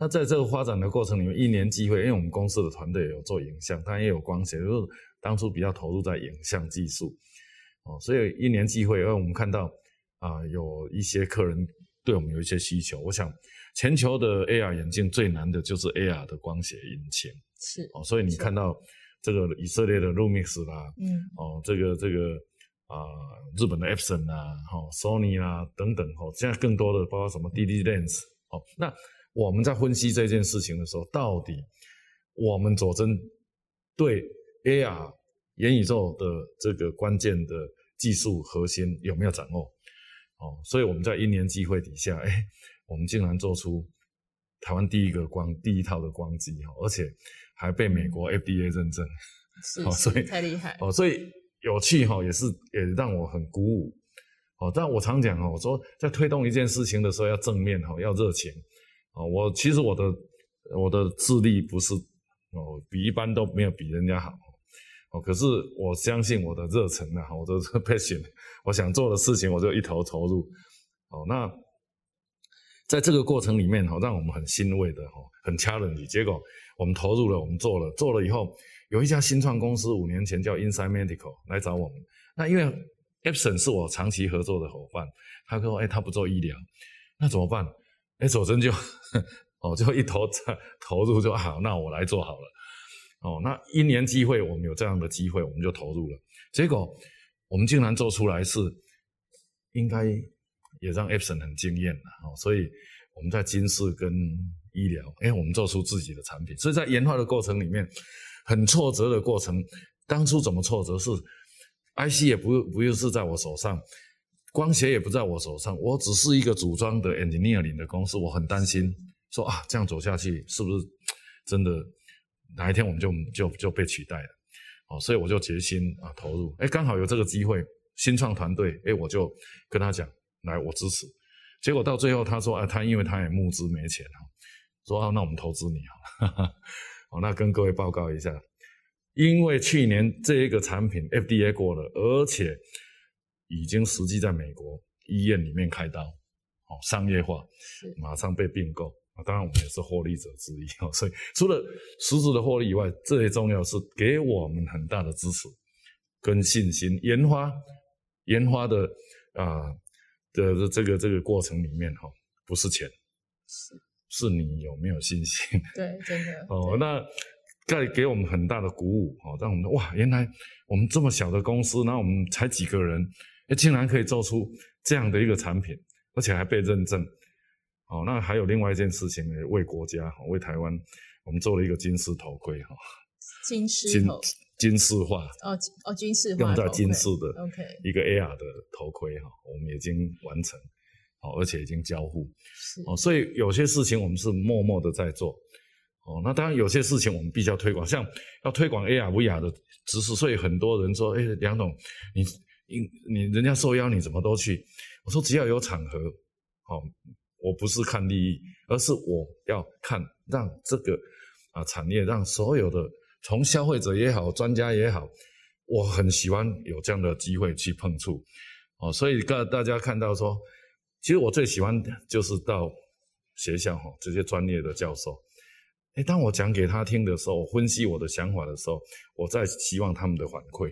那在这个发展的过程里面，一年机会，因为我们公司的团队有做影像，当然也有光学，就是当初比较投入在影像技术，哦，所以一年机会，因为我们看到啊、呃，有一些客人对我们有一些需求。我想，全球的 AR 眼镜最难的就是 AR 的光学引擎，是哦，所以你看到这个以色列的 Lumix 啦，嗯，哦，这个这个啊、呃，日本的 Epson 啦，哈、哦，Sony 啦等等，哦，现在更多的包括什么 DD Lens，哦，那。我们在分析这件事情的时候，到底我们佐证对 AR 元宇宙的这个关键的技术核心有没有掌握？哦，所以我们在一年机会底下，哎，我们竟然做出台湾第一个光第一套的光机哈，而且还被美国 FDA 认证，是，哦，所以太厉害哦，所以有趣哈，也是也让我很鼓舞哦。但我常讲哦，我说在推动一件事情的时候要正面哈，要热情。哦，我其实我的我的智力不是哦，比一般都没有比人家好哦。可是我相信我的热忱啊，我的 [laughs] passion，我想做的事情我就一头投入。哦，那在这个过程里面哈，让我们很欣慰的哈，很 challenge。结果我们投入了，我们做了，做了以后，有一家新创公司五年前叫 Inside Medical 来找我们。那因为 Epson 是我长期合作的伙伴，他说：“哎，他不做医疗，那怎么办？”哎，佐臻就，[laughs] 哦，就一头投入就好，那我来做好了。哦，那一年机会，我们有这样的机会，我们就投入了。结果我们竟然做出来是，应该也让 Epson 很惊艳了。哦，所以我们在金饰跟医疗，哎，我们做出自己的产品。所以在研发的过程里面，很挫折的过程。当初怎么挫折是，IC 也不不又是在我手上。光学也不在我手上，我只是一个组装的 engineering 的公司，我很担心，说啊，这样走下去是不是真的哪一天我们就就就被取代了？哦，所以我就决心啊投入，哎，刚好有这个机会，新创团队，哎，我就跟他讲，来，我支持。结果到最后他说啊，他因为他也募资没钱哈，说啊，那我们投资你好了，好，[laughs] 那跟各位报告一下，因为去年这一个产品 FDA 过了，而且。已经实际在美国医院里面开刀，哦，商业化，马上被并购啊！当然，我们也是获利者之一哦。所以，除了实质的获利以外，最重要是给我们很大的支持跟信心。研发研发的啊、呃、的这个这个过程里面哈，不是钱，是是你有没有信心？对，真的 [laughs] 哦。那再给我们很大的鼓舞哦，让我们哇，原来我们这么小的公司，然后我们才几个人。哎，竟然可以做出这样的一个产品，而且还被认证，哦，那还有另外一件事情呢，为国家，为台湾，我们做了一个金丝头盔，哈，金丝头，金丝化，哦哦，金丝化，用在金丝的，OK，一个 AR 的头盔，哈，我们已经完成，哦，而且已经交付，是，哦，所以有些事情我们是默默的在做，哦，那当然有些事情我们必须要推广，像要推广 AR VR 的知识，所以很多人说，哎，梁总，你。因你人家受邀你怎么都去？我说只要有场合，哦，我不是看利益，而是我要看让这个啊产业让所有的从消费者也好，专家也好，我很喜欢有这样的机会去碰触，哦，所以大大家看到说，其实我最喜欢就是到学校哈，这些专业的教授，诶，当我讲给他听的时候，分析我的想法的时候，我在希望他们的反馈。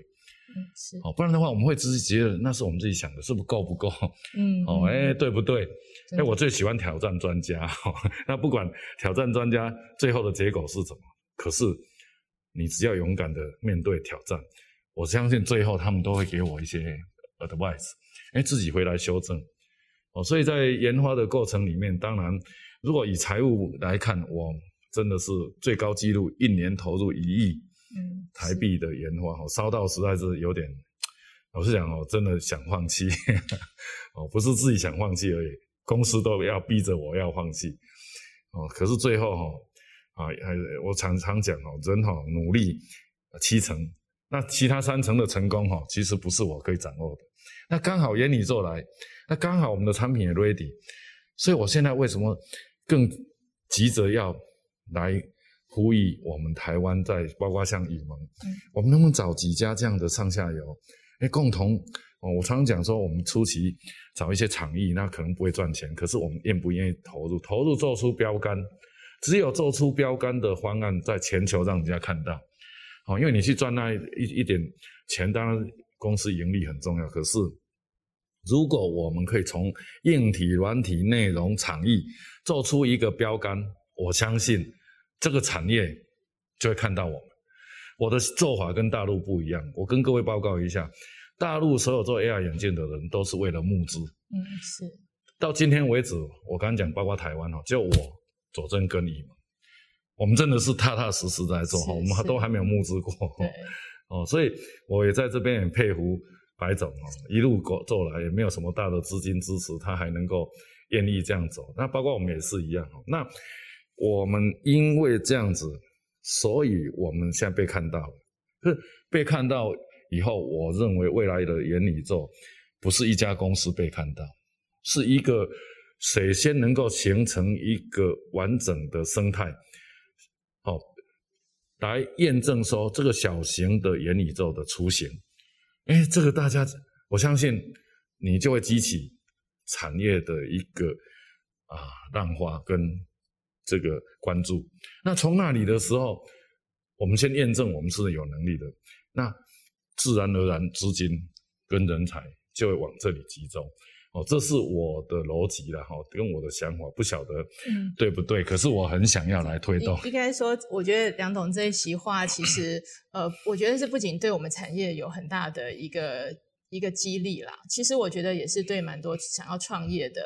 是，不然的话，我们会自己觉得那是我们自己想的，是不是够不够？嗯，哦，哎，对不对？哎，我最喜欢挑战专家，那不管挑战专家最后的结果是什么，可是你只要勇敢的面对挑战，我相信最后他们都会给我一些 advice，哎，自己回来修正。哦，所以在研发的过程里面，当然，如果以财务来看，我真的是最高纪录，一年投入一亿。嗯，台币的研发哦，烧到实在是有点，老实讲哦，真的想放弃 [laughs] 哦，不是自己想放弃而已，公司都要逼着我要放弃哦。可是最后哈啊，我常常讲哦，人哈努力七成，那其他三成的成功哈，其实不是我可以掌握的。那刚好元宇宙来，那刚好我们的产品也 ready，所以我现在为什么更急着要来？呼吁我们台湾在包括像雨盟，嗯，我们能不能找几家这样的上下游，哎，共同哦，我常常讲说，我们初期找一些场域，那可能不会赚钱，可是我们愿不愿意投入？投入做出标杆，只有做出标杆的方案，在全球让人家看到。好，因为你去赚那一一点钱，当然公司盈利很重要。可是，如果我们可以从硬体、软体、内容、场域做出一个标杆，我相信这个产业就会看到我们。我的做法跟大陆不一样，我跟各位报告一下，大陆所有做 AR 眼镜的人都是为了募资。嗯，是。到今天为止，我刚刚讲，包括台湾哦，就我佐证跟你。我们真的是踏踏实实在做哈，我们都还没有募资过。对，[laughs] 哦，所以我也在这边很佩服白总哦，一路过走来也没有什么大的资金支持，他还能够愿意这样走。那包括我们也是一样。那我们因为这样子，所以我们现在被看到了。是被看到以后，我认为未来的元宇宙不是一家公司被看到，是一个谁先能够形成一个完整的生态。好，来验证说这个小型的元宇宙的雏形，哎，这个大家我相信你就会激起产业的一个啊浪花跟这个关注。那从那里的时候，我们先验证我们是有能力的，那自然而然资金跟人才就会往这里集中。哦，这是我的逻辑了哈，跟我的想法不晓得对不对？嗯、可是我很想要来推动。应该说，我觉得梁董这一席话，其实 [clears throat] 呃，我觉得是不仅对我们产业有很大的一个一个激励啦，其实我觉得也是对蛮多想要创业的。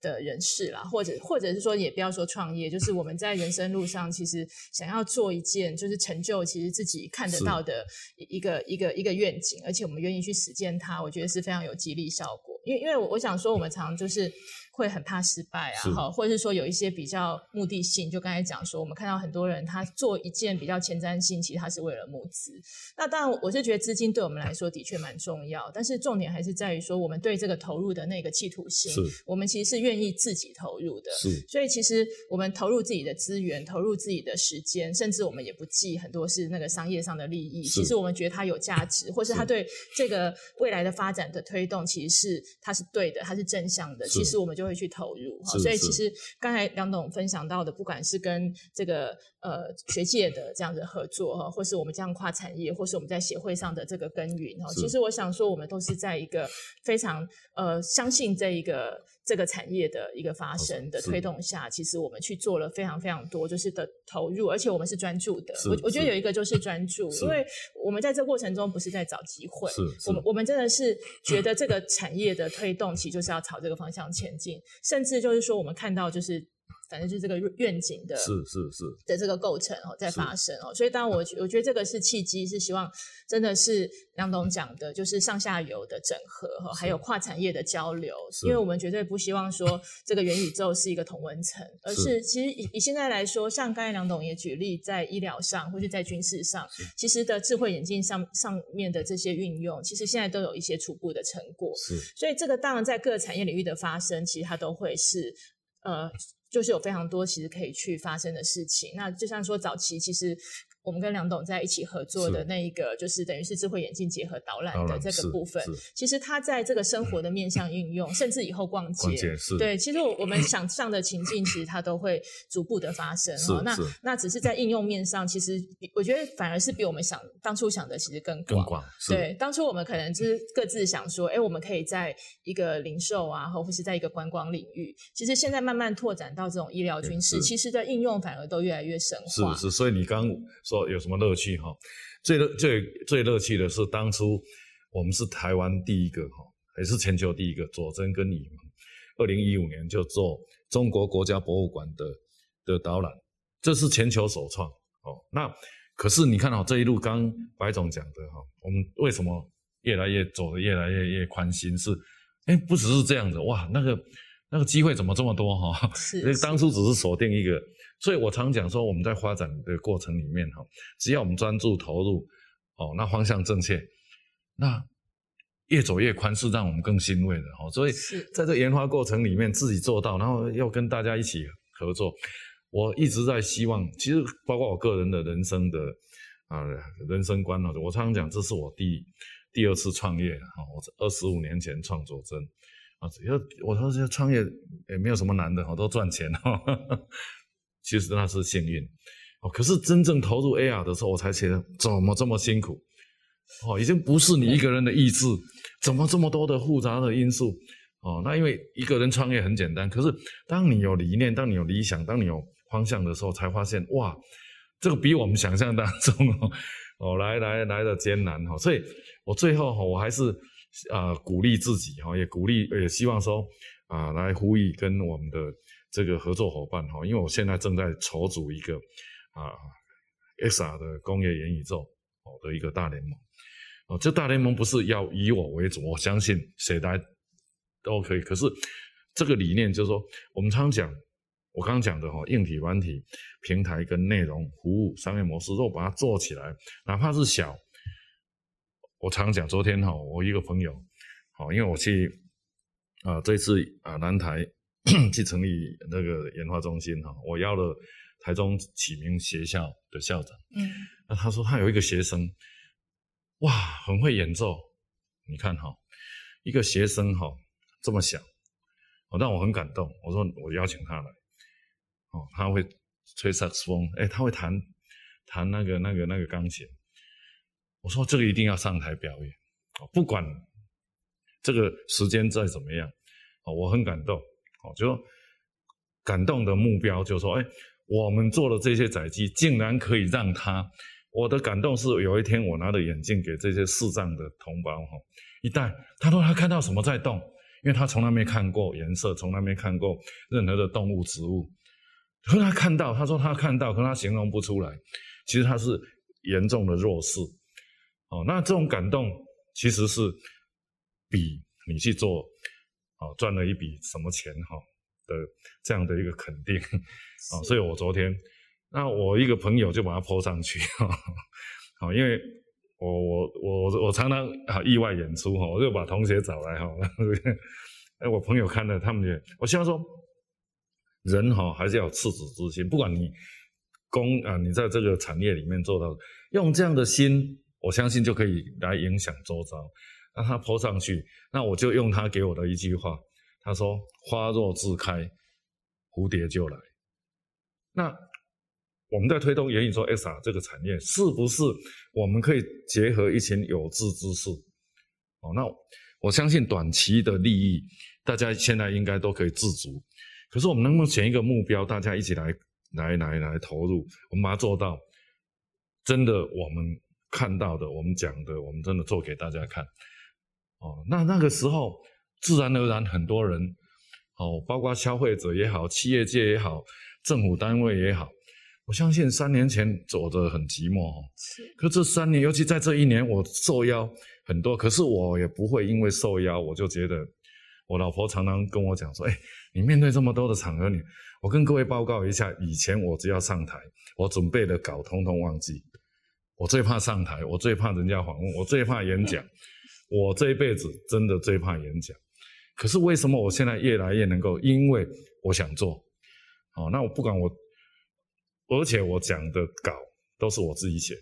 的人士啦，或者或者是说，也不要说创业，就是我们在人生路上，其实想要做一件，就是成就其实自己看得到的一个一个一个愿景，而且我们愿意去实践它，我觉得是非常有激励效果。因为因为我想说，我们常常就是。会很怕失败啊，好，或者是说有一些比较目的性，就刚才讲说，我们看到很多人他做一件比较前瞻性，其实他是为了募资。那当然，我是觉得资金对我们来说的确蛮重要，但是重点还是在于说，我们对这个投入的那个企图心，我们其实是愿意自己投入的。是，所以其实我们投入自己的资源，投入自己的时间，甚至我们也不计很多是那个商业上的利益。其实我们觉得它有价值，或是它对这个未来的发展的推动，其实是它是对的，它是正向的。其实我们就会去投入。所以其实刚才梁董分享到的，不管是跟这个呃学界的这样的合作哈，或是我们这样跨产业，或是我们在协会上的这个耕耘哈，其实我想说，我们都是在一个非常呃相信这一个这个产业的一个发生的推动下，其实我们去做了非常非常多就是的投入，而且我们是专注的。我我觉得有一个就是专注，因为我们在这过程中不是在找机会，我们我们真的是觉得这个产业的推动其实就是要朝这个方向前进，甚至就是说我们看到就是。反正就是这个愿景的，是是是。的这个构成哦，在发生哦，所以当然我我觉得这个是契机，是希望真的是梁董讲的，就是上下游的整合哈，还有跨产业的交流，因为我们绝对不希望说这个元宇宙是一个同温层，而是。其实以以现在来说，像刚才梁董也举例，在医疗上或者在军事上，其实的智慧眼镜上上面的这些运用，其实现在都有一些初步的成果，是，所以这个当然在各个产业领域的发生，其实它都会是呃。就是有非常多其实可以去发生的事情，那就像说早期其实我们跟梁董在一起合作的那一个，就是等于是智慧眼镜结合导览的这个部分，其实它在这个生活的面向应用，嗯、甚至以后逛街，对，其实我我们想象的情境，其实它都会逐步的发生哦。那那只是在应用面上，其实我觉得反而是比我们想当初想的其实更广。更广对，当初我们可能就是各自想说，哎，我们可以在一个零售啊，或者是在一个观光领域，其实现在慢慢拓展到这种医疗军事，其实的应用反而都越来越深化。是是，所以你刚说。有什么乐趣哈？最乐最最乐趣的是当初我们是台湾第一个哈，也是全球第一个佐臻跟你们，二零一五年就做中国国家博物馆的的导览，这是全球首创哦。那可是你看哈，这一路刚白总讲的哈，我们为什么越来越走得越来越越宽心？是哎，不只是这样子哇，那个那个机会怎么这么多哈？是，是当初只是锁定一个。所以我常讲说，我们在发展的过程里面，哈，只要我们专注投入，哦，那方向正确，那越走越宽是让我们更欣慰的，哈。所以在这研发过程里面，自己做到，然后要跟大家一起合作，我一直在希望，其实包括我个人的人生的啊人生观啊，我常常讲，这是我第第二次创业，哈，我二十五年前创作真，啊，只要我说这创业也没有什么难的，我，都赚钱，哈。其实那是幸运。哦，可是真正投入 AR 的时候，我才觉得怎么这么辛苦？哦，已经不是你一个人的意志，怎么这么多的复杂的因素？哦，那因为一个人创业很简单，可是当你有理念，当你有理想，当你有方向的时候，才发现哇，这个比我们想象当中 [laughs] 哦，哦来来来的艰难哈。所以我最后哈，我还是啊、鼓励自己哈，也鼓励也希望说啊、来呼吁跟我们的这个合作伙伴哈，因为我现在正在筹组一个啊 XR 的工业元宇宙哦的一个大联盟哦，这大联盟不是要以我为主，我相信谁来。都可以，可是这个理念就是说，我们常讲，我刚刚讲的哈，硬体、软体、平台跟内容、服务、商业模式，如果把它做起来，哪怕是小，我常讲，昨天哈，我一个朋友，好，因为我去啊，这次啊南台去成立那个研发中心哈，我邀了台中启明学校的校长，嗯，那他说他有一个学生，哇，很会演奏，你看哈，一个学生哈。这么小，哦，让我很感动。我说我邀请他来，哦，他会吹萨克斯风，哎，他会弹弹那个那个那个钢琴。我说这个一定要上台表演，哦，不管这个时间再怎么样，哦，我很感动，哦，就说感动的目标就是说，哎，我们做的这些载机，竟然可以让他，我的感动是有一天我拿着眼镜给这些视障的同胞哈一戴，他说他看到什么在动。因为他从来没看过颜色，从来没看过任何的动物、植物。可是他看到，他说他看到，可是他形容不出来。其实他是严重的弱视。哦，那这种感动其实是比你去做，哦，赚了一笔什么钱哈的这样的一个肯定。哦，所以我昨天，那我一个朋友就把它 po 上去。好，因为。我我我我常常啊意外演出哈，我就把同学找来哈，[laughs] 哎，我朋友看了，他们也，我希望说，人哈还是要有赤子之心，不管你工啊，你在这个产业里面做到，用这样的心，我相信就可以来影响周遭。让他 po 上去，那我就用他给我的一句话，他说：“花若自开，蝴蝶就来。”那。我们在推动元宇宙 XR 这个产业，是不是我们可以结合一群有志之士？哦，那我相信短期的利益，大家现在应该都可以自足。可是我们能不能选一个目标，大家一起来来来来投入，我们把它做到，真的我们看到的，我们讲的，我们真的做给大家看。哦，那那个时候，自然而然很多人，哦，包括消费者也好，企业界也好，政府单位也好。我相信三年前走得很寂寞，是。可这三年，尤其在这一年，我受邀很多，可是我也不会因为受邀，我就觉得，我老婆常常跟我讲说，哎，你面对这么多的场合，你，我跟各位报告一下，以前我只要上台，我准备的稿通通忘记，我最怕上台，我最怕人家访问，我最怕演讲，我这一辈子真的最怕演讲。可是为什么我现在越来越能够？因为我想做，好，那我不管我。而且我讲的稿都是我自己写的，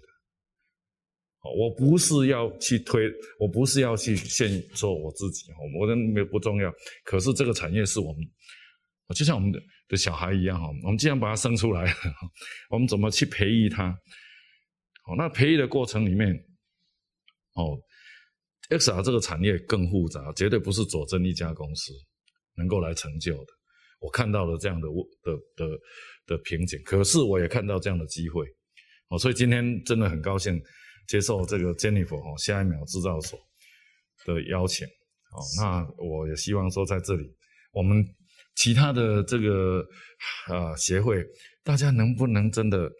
我不是要去推，我不是要去献说我自己，我认为不重要。可是这个产业是我们，就像我们的小孩一样哈，我们既然把它生出来，我们怎么去培育它？哦，那培育的过程里面，哦，XR 这个产业更复杂，绝对不是佐证一家公司能够来成就的。我看到了这样的的的的瓶颈，可是我也看到这样的机会，哦，所以今天真的很高兴接受这个 Jennifer 哦下一秒制造所的邀请，哦，那我也希望说在这里，我们其他的这个啊协会，大家能不能真的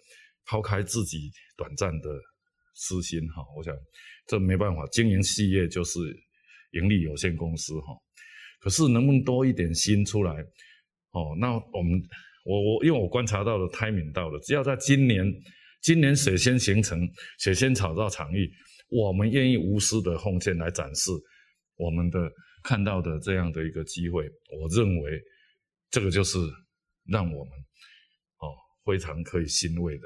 抛开自己短暂的私心哈？我想这没办法，经营企业就是盈利有限公司哈，可是能不能多一点心出来？哦，那我们我我因为我观察到了 timing 到了，只要在今年今年水仙形成，水仙草到场域，我们愿意无私的奉献来展示我们的看到的这样的一个机会，我认为这个就是让我们哦非常可以欣慰的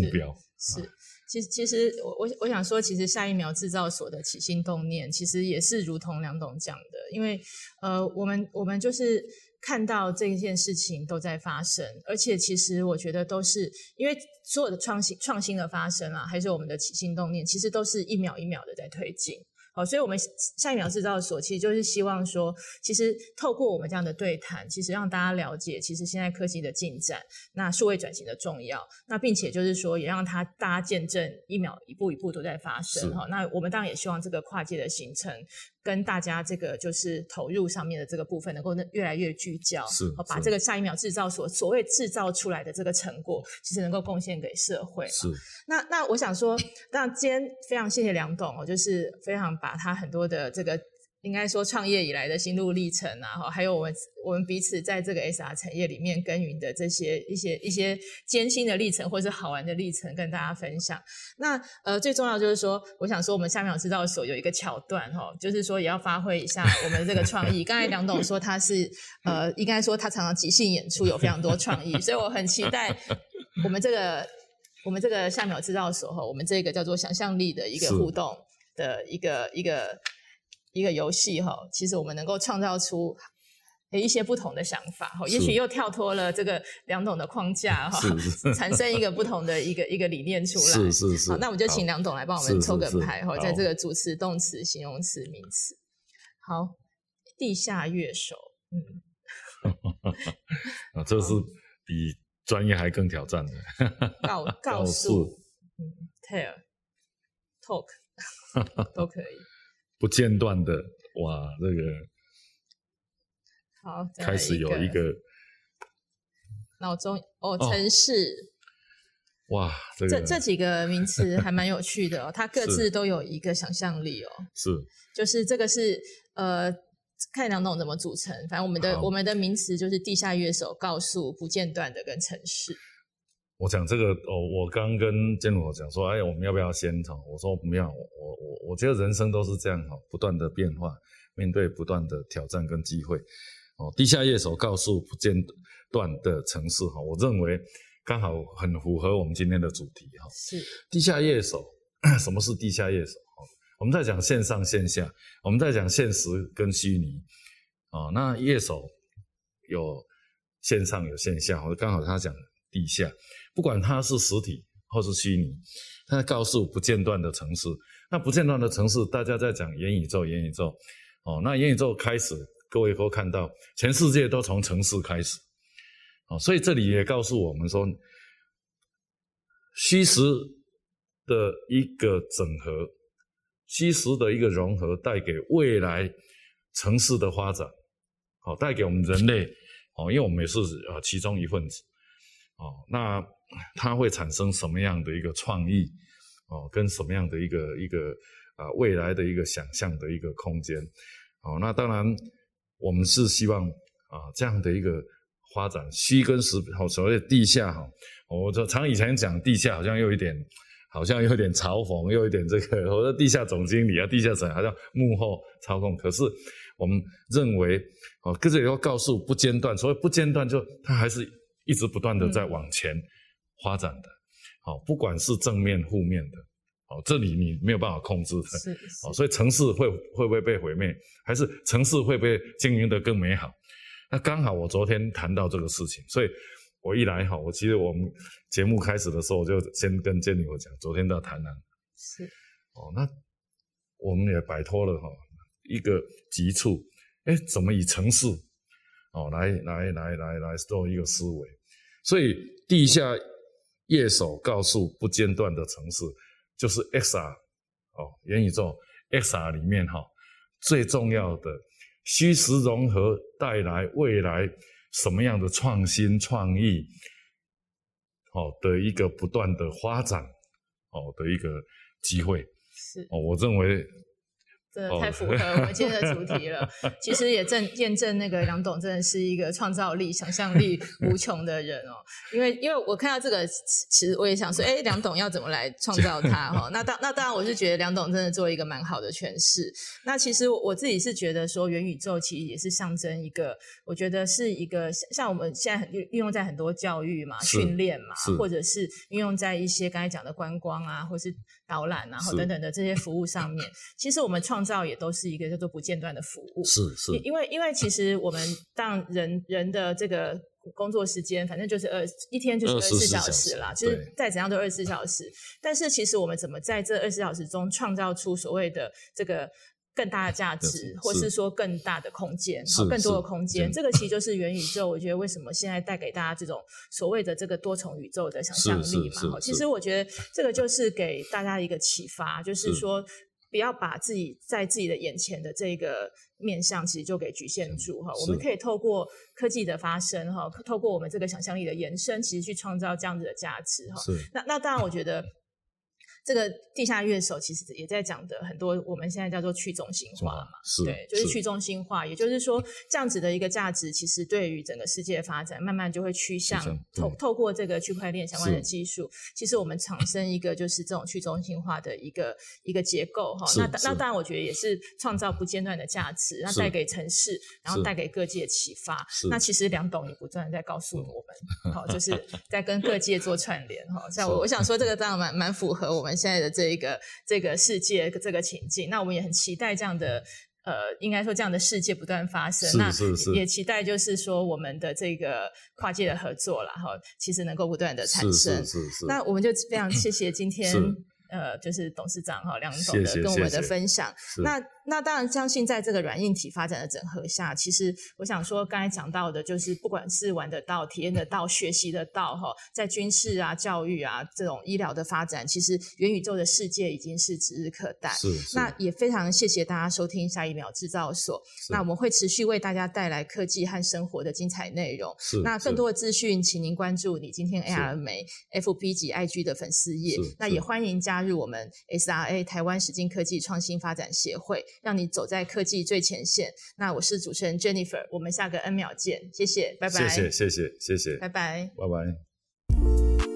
目标。是，是，是，其实其实我我我想说，其实下一秒制造所的起心动念，其实也是如同梁董讲的，因为呃我们我们就是。看到这件事情都在发生，而且其实我觉得都是因为所有的创新创新的发生啊，还是我们的起心动念，其实都是一秒一秒的在推进。好，所以我们下一秒制造所其实就是希望说，其实透过我们这样的对谈，其实让大家了解，其实现在科技的进展，那数位转型的重要，那并且就是说，也让他大家见证一秒一步一步都在发生。哈，那我们当然也希望这个跨界的行程。跟大家这个就是投入上面的这个部分，能够越来越聚焦，是，把这个下一秒制造所所谓制造出来的这个成果，其实能够贡献给社会。是，那那我想说，那今天非常谢谢梁董哦，就是非常把他很多的这个。应该说，创业以来的心路历程啊，哈，还有我们我们彼此在这个 SR 产业里面耕耘的这些一些一些艰辛的历程，或者是好玩的历程，跟大家分享。那呃，最重要就是说，我想说，我们下一秒制造所有一个桥段，哈，就是说也要发挥一下我们这个创意。刚才梁董说他是呃，应该说他常常即兴演出，有非常多创意，所以我很期待我们这个我们这个下一秒制造所哈，我们这个叫做想象力的一个互动的一个一个。一个游戏哈，其实我们能够创造出一些不同的想法哈，也许又跳脱了这个梁董的框架哈，产生一个不同的一个一个理念出来。是是是。好，那我们就请梁董来帮我们抽个牌哈，在这个主词、动词、形容词、名词。好，地下乐手，嗯，[laughs] 啊，这是比专业还更挑战的。告 [laughs] 告诉，嗯，tell，talk [laughs] 都可以。不间断的哇，这个好，开始有一个脑中哦，城市。哇，这个、这这几个名词还蛮有趣的哦，它各自都有一个想象力哦，是，就是这个是呃，看两种怎么组成，反正我们的我们的名词就是地下乐手、告诉、不间断的跟程式。我讲这个哦，我刚跟 Jennifer 讲说，哎，我们要不要先从？我说不要，我我我觉得人生都是这样哈，不断的变化，面对不断的挑战跟机会。哦，地下夜手告诉不间断的城市哈，我认为刚好很符合我们今天的主题哈。是地下夜手，[coughs] 什么是地下夜手？我们在讲线上线下，我们在讲现实跟虚拟。哦，那夜手有线上有线下，我刚好他讲地下。不管它是实体或是虚拟，它告诉不间断的城市。那不间断的城市，大家在讲元宇宙，元宇宙哦。那元宇宙开始，各位都看到，全世界都从城市开始哦。所以这里也告诉我们说，虚实的一个整合，虚实的一个融合，带给未来城市的发展，好，带给我们人类哦，因为我们也是呃其中一份子哦。那它会产生什么样的一个创意，哦，跟什么样的一个一个啊、呃、未来的一个想象的一个空间，哦，那当然我们是希望啊、呃、这样的一个发展虚跟实，好所谓地下哈，我就常以前讲地下好像又有一点，好像又有点嘲讽，又有一点这个，我说地下总经理啊，地下总好像幕后操控，可是我们认为哦，跟这要告诉不间断，所谓不间断就它还是一直不断的在往前。嗯发展的，好，不管是正面、负面的，好，这里你没有办法控制的，是，好，所以城市会会不会被毁灭，还是城市会不会经营得更美好？那刚好我昨天谈到这个事情，所以我一来哈，我其实我们节目开始的时候，我就先跟 Jennifer 讲，昨天到台南，是，哦，那我们也摆脱了哈一个急促，哎，怎么以城市哦来来来来来做一个思维，所以地下。乐手告诉不间断的城市，就是 XR 哦，元宇宙 XR 里面哈最重要的虚实融合带来未来什么样的创新创意，好的一个不断的发展，哦的一个机会是哦，我认为。真的太符合我们今天的主题了。其实也证验证那个梁董真的是一个创造力、想象力无穷的人哦。因为因为我看到这个，其实我也想说，哎，梁董要怎么来创造它哈？[laughs] 那当那当然，我是觉得梁董真的做一个蛮好的诠释。那其实我自己是觉得说，元宇宙其实也是象征一个，我觉得是一个像我们现在运运用在很多教育嘛、训练嘛，或者是运用在一些刚才讲的观光啊，或是导览啊，然后等等的这些服务上面。其实我们创创造也都是一个叫做不间断的服务。是是，因为因为其实我们当人人的这个工作时间，反正就是二一天就是二十四小时啦，时就是再怎样都二十四小时。但是其实我们怎么在这二十四小时中创造出所谓的这个。更大的价值，或是说更大的空间，更多的空间，这个其实就是元宇宙。我觉得为什么现在带给大家这种所谓的这个多重宇宙的想象力嘛？其实我觉得这个就是给大家一个启发，就是说不要把自己在自己的眼前的这个面向，其实就给局限住哈。我们可以透过科技的发生哈，透过我们这个想象力的延伸，其实去创造这样子的价值哈。那那当然，我觉得。这个地下乐手其实也在讲的很多，我们现在叫做去中心化嘛，是对，就是去中心化，也就是说这样子的一个价值，其实对于整个世界的发展，慢慢就会趋向透透过这个区块链相关的技术，其实我们产生一个就是这种去中心化的一个一个结构哈。那那当然，我觉得也是创造不间断的价值，那带给城市，然后带给各界启发。那其实梁董也不断在告诉我们，好，就是在跟各界做串联哈。[laughs] 像我我想说，这个当然蛮蛮符合我们。现在的这一个这个世界这个情境，那我们也很期待这样的呃，应该说这样的世界不断发生。是是是。那也期待就是说我们的这个跨界的合作啦，哈，其实能够不断的产生。是是是是。那我们就非常 [clears throat] 谢谢今天呃，就是董事长哈梁总的跟我们的分享。那。那当然，相信在这个软硬体发展的整合下，其实我想说，刚才讲到的，就是不管是玩得到、体验得到、学习得到，哈，在军事啊、教育啊这种医疗的发展，其实元宇宙的世界已经是指日可待。是。是那也非常谢谢大家收听下一秒制造所。那我们会持续为大家带来科技和生活的精彩内容。是。那更多的资讯，请您关注你今天 AR 美 FB 及 IG 的粉丝页。那也欢迎加入我们 SRA 台湾实境科技创新发展协会。让你走在科技最前线。那我是主持人 Jennifer，我们下个 N 秒见，谢谢，拜拜。谢谢，谢谢，谢谢，拜拜，拜拜。